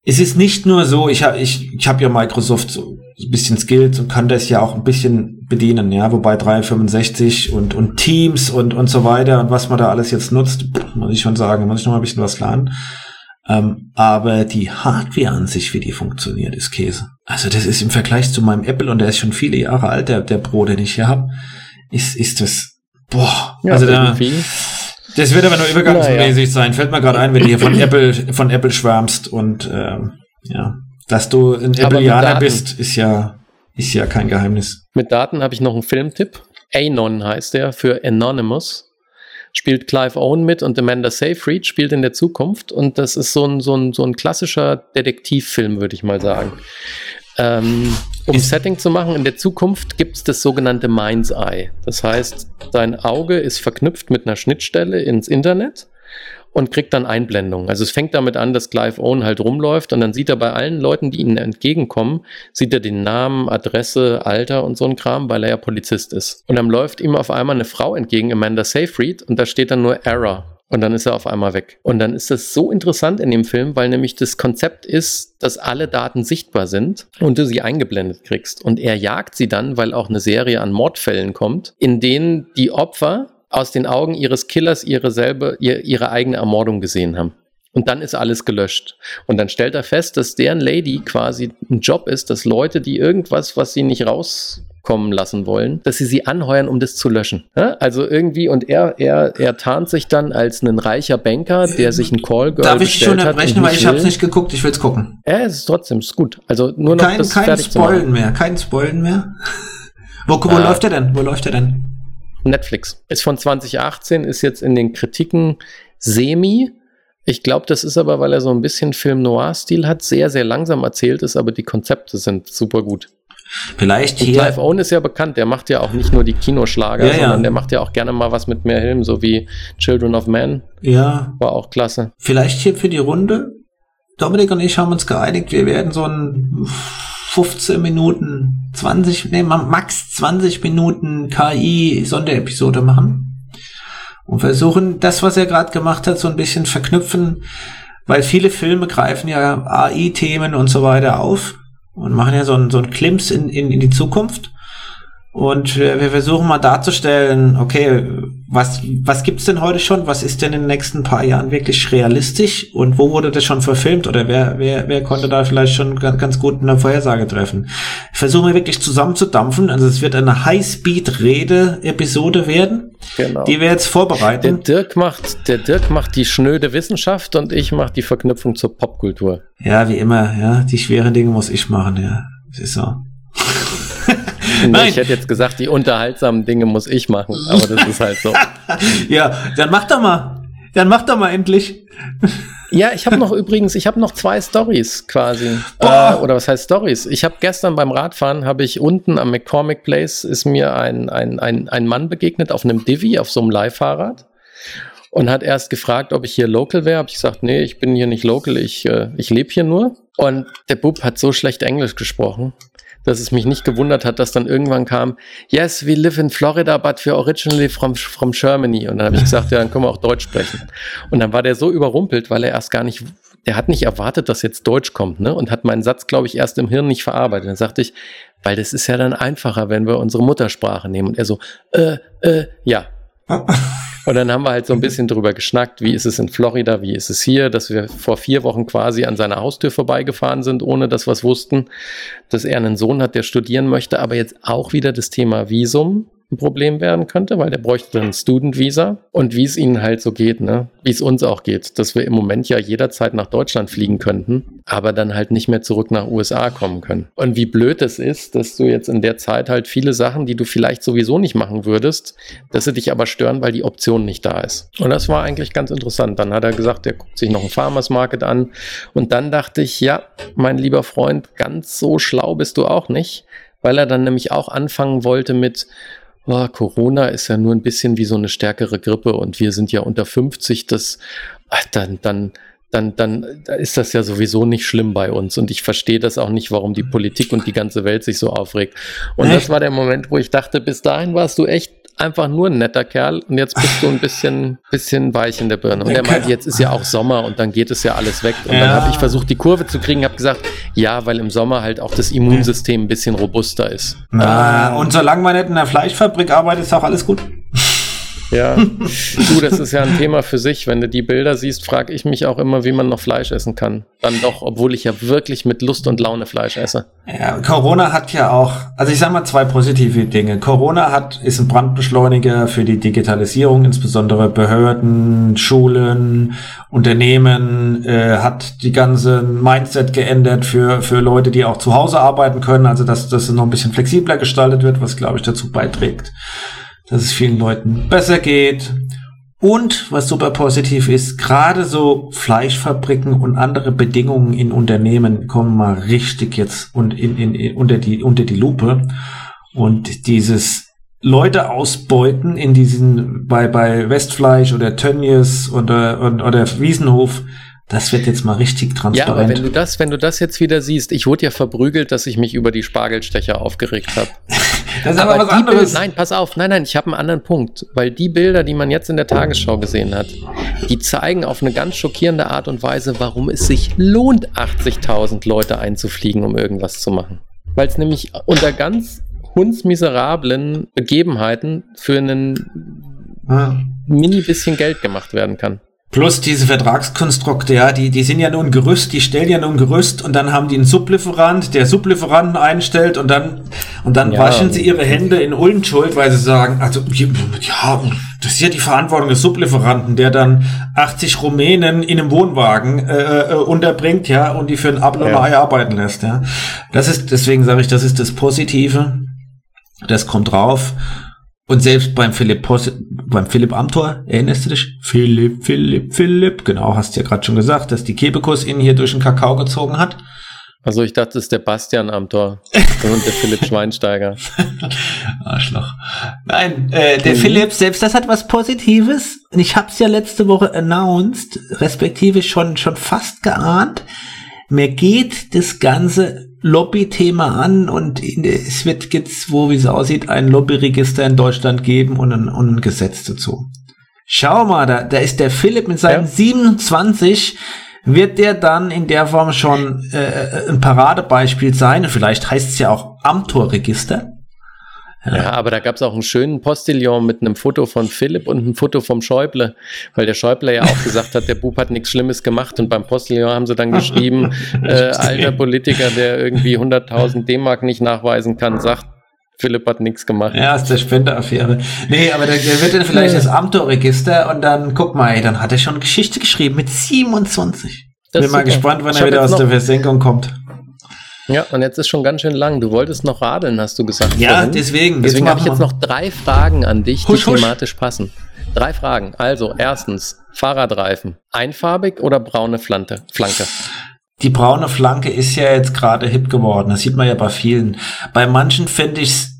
es ist nicht nur so, ich habe ich, ich hab ja Microsoft so ein bisschen Skills und kann das ja auch ein bisschen bedienen, ja, wobei 365 und, und Teams und, und so weiter und was man da alles jetzt nutzt, muss ich schon sagen, muss ich noch mal ein bisschen was lernen. Ähm, aber die Hardware an sich, wie die funktioniert, ist Käse. Also das ist im Vergleich zu meinem Apple, und der ist schon viele Jahre alt, der, der Pro, den ich hier habe, ist, ist das, boah, Ja, also da, das wird aber nur übergangsmäßig Naja. sein. Fällt mir gerade ein, wenn du hier von Apple, von Apple schwärmst und ähm, ja, dass du ein Appleianer bist, ist ja, ist ja kein Geheimnis. Mit Daten habe ich noch einen Filmtipp. Anon heißt der für Anonymous. Spielt Clive Owen mit und Amanda Seyfried spielt in der Zukunft. Und das ist so ein, so ein, so ein klassischer Detektivfilm, würde ich mal sagen. Ähm, um Ist- Setting zu machen, in der Zukunft gibt es das sogenannte Mind's Eye. Das heißt, dein Auge ist verknüpft mit einer Schnittstelle ins Internet und kriegt dann Einblendungen. Also es fängt damit an, dass Clive Owen halt rumläuft und dann sieht er bei allen Leuten, die ihnen entgegenkommen, sieht er den Namen, Adresse, Alter und so ein Kram, weil er ja Polizist ist. Und dann läuft ihm auf einmal eine Frau entgegen, Amanda Seyfried, und da steht dann nur Error. Und dann ist er auf einmal weg. Und dann ist das so interessant in dem Film, weil nämlich das Konzept ist, dass alle Daten sichtbar sind und du sie eingeblendet kriegst. Und er jagt sie dann, weil auch eine Serie an Mordfällen kommt, in denen die Opfer aus den Augen ihres Killers ihre selbe, ihr, ihre eigene Ermordung gesehen haben. Und dann ist alles gelöscht. Und dann stellt er fest, dass deren Lady quasi ein Job ist, dass Leute, die irgendwas, was sie nicht rauskommen lassen wollen, dass sie sie anheuern, um das zu löschen. Ja? Also irgendwie, und er, er, er tarnt sich dann als ein reicher Banker, der sich ein Callgirl Darf ich schon unterbrechen, weil ich habe es will. nicht geguckt, ich will's gucken. Ja, es ist trotzdem, es ist gut. Also nur noch Kein, das kein. Spoilen mehr, kein Spoilen mehr. Wo, wo Ah. läuft der denn? Wo läuft der denn? Netflix. Ist von 2018, ist jetzt in den Kritiken semi. Ich glaube, das ist aber, weil er so ein bisschen Film-Noir-Stil hat, sehr, sehr langsam erzählt ist, aber die Konzepte sind super gut. Vielleicht Und hier. Clive Owen ist ja bekannt, der macht ja auch nicht nur die Kinoschlager, Ja, ja. sondern der macht ja auch gerne mal was mit mehr Helm, so wie Children of Man, Ja, war auch klasse. vielleicht hier für die Runde. Dominik und ich haben uns geeinigt, wir werden so ein 15 Minuten, 20, nee, ma- max 20 Minuten KI-Sonderepisode machen. Und versuchen, das, was er gerade gemacht hat, so ein bisschen verknüpfen, weil viele Filme greifen ja AI-Themen und so weiter auf und machen ja so ein, so ein Klimps in, in, in die Zukunft. Und wir, wir versuchen mal darzustellen, okay, was, was gibt's denn heute schon? Was ist denn in den nächsten paar Jahren wirklich realistisch? Und wo wurde das schon verfilmt? Oder wer, wer, wer konnte da vielleicht schon ganz, ganz gut eine Vorhersage treffen? Versuchen wir wirklich zusammenzudampfen. Also es wird eine High-Speed-Rede-Episode werden, Genau. die wir jetzt Der vorbereiten. Dirk macht, der Dirk macht die schnöde Wissenschaft und ich mache die Verknüpfung zur Popkultur. Ja, wie immer, ja. Die schweren Dinge muss ich machen, ja. Das ist so. Nein. Ich hätte jetzt gesagt, die unterhaltsamen Dinge muss ich machen, aber das ist halt so. Ja, dann mach doch mal. Dann mach doch mal endlich. Ja, ich habe noch übrigens, ich habe noch zwei Stories quasi. Äh, oder was heißt Stories? Ich habe gestern beim Radfahren, habe ich unten am McCormick Place, ist mir ein, ein, ein, ein Mann begegnet auf einem Divi, auf so einem Leihfahrrad. Und hat erst gefragt, ob ich hier local wäre. Habe ich gesagt, nee, ich bin hier nicht local, ich, äh, ich lebe hier nur. Und der Bub hat so schlecht Englisch gesprochen, dass es mich nicht gewundert hat, dass dann irgendwann kam, yes, we live in Florida, but we're originally from, from Germany. Und dann habe ich gesagt, ja, dann können wir auch Deutsch sprechen. Und dann war der so überrumpelt, weil er erst gar nicht der hat nicht erwartet, dass jetzt Deutsch kommt, ne? Und hat meinen Satz, glaube ich, erst im Hirn nicht verarbeitet. Dann sagte ich, weil das ist ja dann einfacher, wenn wir unsere Muttersprache nehmen. Und er so, äh, äh, ja. Und dann haben wir halt so ein bisschen drüber geschnackt, wie ist es in Florida, wie ist es hier, dass wir vor vier Wochen quasi an seiner Haustür vorbeigefahren sind, ohne dass wir es wussten, dass er einen Sohn hat, der studieren möchte, aber jetzt auch wieder das Thema Visum ein Problem werden könnte, weil der bräuchte dann ein Student Visa und wie es ihnen halt so geht, ne? Wie es uns auch geht, dass wir im Moment ja jederzeit nach Deutschland fliegen könnten, aber dann halt nicht mehr zurück nach USA kommen können. Und wie blöd es ist, dass du jetzt in der Zeit halt viele Sachen, die du vielleicht sowieso nicht machen würdest, dass sie dich aber stören, weil die Option nicht da ist. Und das war eigentlich ganz interessant. Dann hat er gesagt, er guckt sich noch ein Farmers Market an und dann dachte ich, ja, mein lieber Freund, ganz so schlau bist du auch nicht, weil er dann nämlich auch anfangen wollte mit oh, Corona ist ja nur ein bisschen wie so eine stärkere Grippe und wir sind ja unter 50, das, ach, dann, dann, dann, dann ist das ja sowieso nicht schlimm bei uns. Und ich verstehe das auch nicht, warum die Politik und die ganze Welt sich so aufregt. Und echt? das war der Moment, wo ich dachte, bis dahin warst du echt einfach nur ein netter Kerl und jetzt bist du ein bisschen, bisschen weich in der Birne. Und er meinte, jetzt ist ja auch Sommer und dann geht es ja alles weg. Und ja. dann habe ich versucht, die Kurve zu kriegen, habe gesagt, ja, weil im Sommer halt auch das Immunsystem ein bisschen robuster ist. Na, ähm, und solange man nicht in der Fleischfabrik arbeitet, ist auch alles gut. Ja, du, das ist ja ein Thema für sich. Wenn du die Bilder siehst, frage ich mich auch immer, wie man noch Fleisch essen kann. Dann doch, obwohl ich ja wirklich mit Lust und Laune Fleisch esse. Ja, Corona hat ja auch, also ich sage mal zwei positive Dinge. Corona hat, ist ein Brandbeschleuniger für die Digitalisierung, insbesondere Behörden, Schulen, Unternehmen, äh, hat die ganze Mindset geändert für, für Leute, die auch zu Hause arbeiten können. Also, dass das noch ein bisschen flexibler gestaltet wird, was, glaube ich, dazu beiträgt dass es vielen Leuten besser geht. Und was super positiv ist, gerade so Fleischfabriken und andere Bedingungen in Unternehmen kommen mal richtig jetzt und in, in, in, unter die unter die Lupe. Und dieses Leute ausbeuten in diesen bei bei Westfleisch oder Tönnies oder oder, oder Wiesenhof, das wird jetzt mal richtig transparent. Ja, aber wenn du das, wenn du das jetzt wieder siehst, ich wurde ja verprügelt, dass ich mich über die Spargelstecher aufgeregt habe. das ist aber, aber was anderes. Bild, nein, pass auf, nein, nein, ich habe einen anderen Punkt, weil die Bilder, die man jetzt in der Tagesschau gesehen hat, die zeigen auf eine ganz schockierende Art und Weise, warum es sich lohnt, 80.000 Leute einzufliegen, um irgendwas zu machen. Weil es nämlich unter ganz hundsmiserablen Begebenheiten für einen ah. mini bisschen Geld gemacht werden kann. Plus diese Vertragskonstrukte, ja, die, die sind ja nur ein Gerüst, die stellen ja nur ein Gerüst und dann haben die einen Sublieferant, der Sublieferanten einstellt und dann, und dann ja. waschen sie ihre Hände in Unschuld, weil sie sagen, also, ja, das ist ja die Verantwortung des Sublieferanten, der dann 80 Rumänen in einem Wohnwagen äh, äh, unterbringt, ja, und die für ein Abo ja. Ei arbeiten lässt, ja. Das ist, deswegen sage ich, das ist das Positive. Das kommt drauf. Und selbst beim Philipp Poss beim Philipp Amthor, erinnerst du dich? Philipp, Philipp, Philipp, genau, hast du ja gerade schon gesagt, dass die Kebekus ihn hier durch den Kakao gezogen hat. Also ich dachte, das ist der Bastian Amthor und der Philipp Schweinsteiger. Arschloch. Nein, äh, der mhm. Philipp selbst, das hat was Positives. Und ich hab's ja letzte Woche announced, respektive schon, schon fast geahnt. Mir geht das Ganze Lobby-Thema an und es wird jetzt, wo wie es aussieht, ein Lobbyregister in Deutschland geben und ein, und ein Gesetz dazu. Schau mal, da, da ist der Philipp mit seinen ja. 27 wird der dann in der Form schon äh, ein Paradebeispiel sein. Vielleicht heißt es ja auch Amtorregister. Ja, aber da gab es auch einen schönen Postillon mit einem Foto von Philipp und einem Foto vom Schäuble, weil der Schäuble ja auch gesagt hat, der Bub hat nichts Schlimmes gemacht und beim Postillon haben sie dann geschrieben, äh, alter Politiker, der irgendwie 100.000 D-Mark nicht nachweisen kann, sagt, Philipp hat nichts gemacht. Ja, ist der Spendeaffäre. Nee, aber der, der wird dann vielleicht das Amtorregister und dann, guck mal, ey, dann hat er schon Geschichte geschrieben mit 27. Das Bin mal gespannt, wann er wieder aus der Versenkung kommt. Ja, und jetzt ist schon ganz schön lang. Du wolltest noch radeln, hast du gesagt. Ja, vorhin. deswegen. Deswegen habe ich jetzt noch drei Fragen an dich, die husch, husch. thematisch passen. Drei Fragen. Also, erstens, Fahrradreifen. Einfarbig oder braune Flanke? Flanke? Die braune Flanke ist ja jetzt gerade hip geworden. Das sieht man ja bei vielen. Bei manchen finde ich es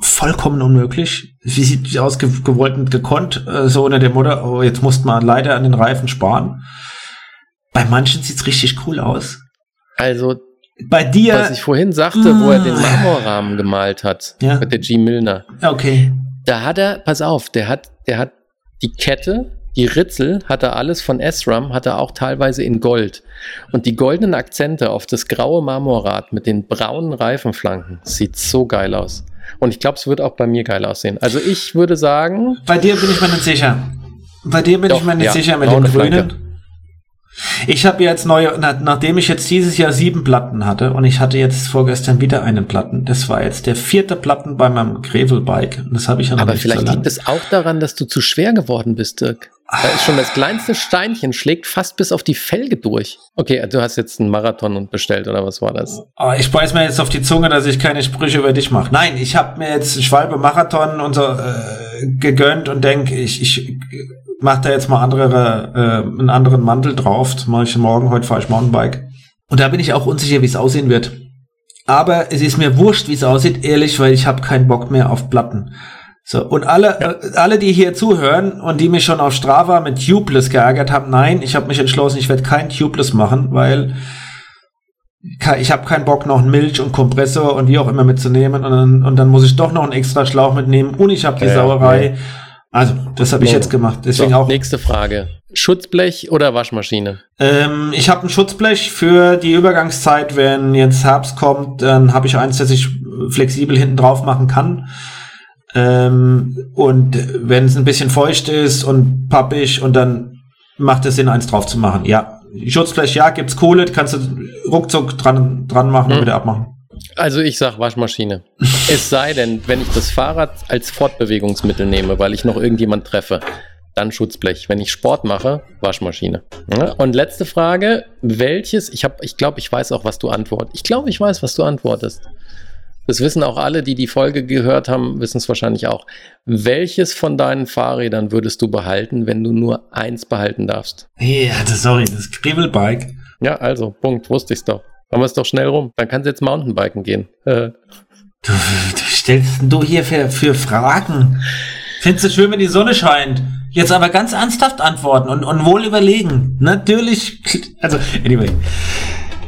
vollkommen unmöglich. Wie sieht die aus gewollt und gekonnt? Äh, so unter der Mutter, oh, jetzt muss man leider an den Reifen sparen. Bei manchen sieht's richtig cool aus. Also bei dir. Was ich vorhin sagte, ah. wo er den ah. Marmorrahmen gemalt hat. Ja. Mit der G. Milner. Okay. Da hat er, pass auf, der hat, der hat die Kette Die Ritzel hat er alles von SRAM, hat er auch teilweise in Gold. Und die goldenen Akzente auf das graue Marmorrad mit den braunen Reifenflanken sieht so geil aus. Und ich glaube, es wird auch bei mir geil aussehen. Also ich würde sagen. Bei dir bin ich mir nicht sicher. Bei dir bin Doch, ich mir nicht ja, sicher mit dem Grünen. Flanke. Ich habe jetzt neue, na, nachdem ich jetzt dieses Jahr sieben Platten hatte und ich hatte jetzt vorgestern wieder einen Platten. Das war jetzt der vierte Platten bei meinem Gravel-Bike. Und das habe ich ja noch Aber nicht vielleicht so liegt es auch daran, dass du zu schwer geworden bist, Dirk. Da ist schon das kleinste Steinchen, schlägt fast bis auf die Felge durch. Okay, du hast jetzt einen Marathon und bestellt, oder was war das? Aber ich beiß mir jetzt auf die Zunge, dass ich keine Sprüche über dich mache. Nein, ich habe mir jetzt Schwalbe Marathon und so äh, gegönnt und denke, ich, ich mache da jetzt mal andere, äh, einen anderen Mantel drauf. Das mache ich morgen, heute fahre ich Mountainbike. Und da bin ich auch unsicher, wie es aussehen wird. Aber es ist mir wurscht, wie es aussieht, ehrlich, weil ich habe keinen Bock mehr auf Platten. So, und alle, äh, alle, die hier zuhören und die mich schon auf Strava mit Tubeless geärgert haben, nein, ich habe mich entschlossen, ich werde kein Tubeless machen, weil ich habe keinen Bock, noch Milch und Kompressor und wie auch immer mitzunehmen und dann, und dann muss ich doch noch einen extra Schlauch mitnehmen und ich habe die Ja, Sauerei. Also, das habe ich jetzt gemacht. Deswegen So, auch. nächste Frage. Schutzblech oder Waschmaschine? Ähm, ich habe ein Schutzblech für die Übergangszeit, wenn jetzt Herbst kommt, dann habe ich eins, das ich flexibel hinten drauf machen kann. Ähm, und wenn es ein bisschen feucht ist und pappig und dann macht es Sinn, eins drauf zu machen. Ja, Schutzblech, ja, gibt's Kohle, kannst du ruckzuck dran, dran machen und Hm. wieder abmachen. Also ich sag Waschmaschine. es sei denn, wenn ich das Fahrrad als Fortbewegungsmittel nehme, weil ich noch irgendjemand treffe, dann Schutzblech. Wenn ich Sport mache, Waschmaschine. Ja, und letzte Frage, welches, ich habe, ich glaube, ich weiß auch, was du antwortest. Ich glaube, ich weiß, was du antwortest. Das wissen auch alle, die die Folge gehört haben, wissen es wahrscheinlich auch. Welches von deinen Fahrrädern würdest du behalten, wenn du nur eins behalten darfst? Ja, das, sorry, das Gravelbike. Ja, also, Punkt, wusste ich's doch. Haben wir es doch schnell rum. Dann kannst du jetzt Mountainbiken gehen. Äh, Du, du stellst du hier für, für Fragen? Findest du schön, wenn die Sonne scheint? Jetzt aber ganz ernsthaft antworten und, und wohl überlegen. Natürlich. Also, anyway.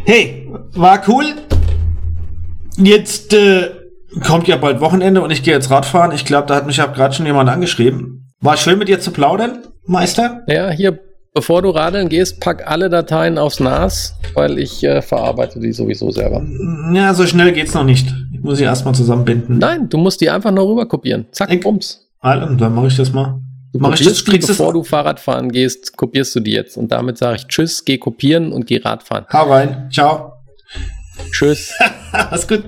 Hey, war cool. Jetzt äh, kommt ja bald Wochenende und ich gehe jetzt Radfahren. Ich glaube, da hat mich ja gerade schon jemand angeschrieben. War schön mit dir zu plaudern, Meister. Ja, hier, bevor du radeln gehst, pack alle Dateien aufs NAS, weil ich äh, verarbeite die sowieso selber. Ja, so schnell geht's noch nicht. Ich muss sie erstmal zusammenbinden. Nein, du musst die einfach nur rüber kopieren. Zack, Ich- bums. Also, dann mache ich das mal. Du Mach ich das, die, bevor du Fahrrad fahren gehst, kopierst du die jetzt. Und damit sage ich Tschüss, geh kopieren und geh Radfahren. Hau rein. Ciao. Tschüss. Mach's gut.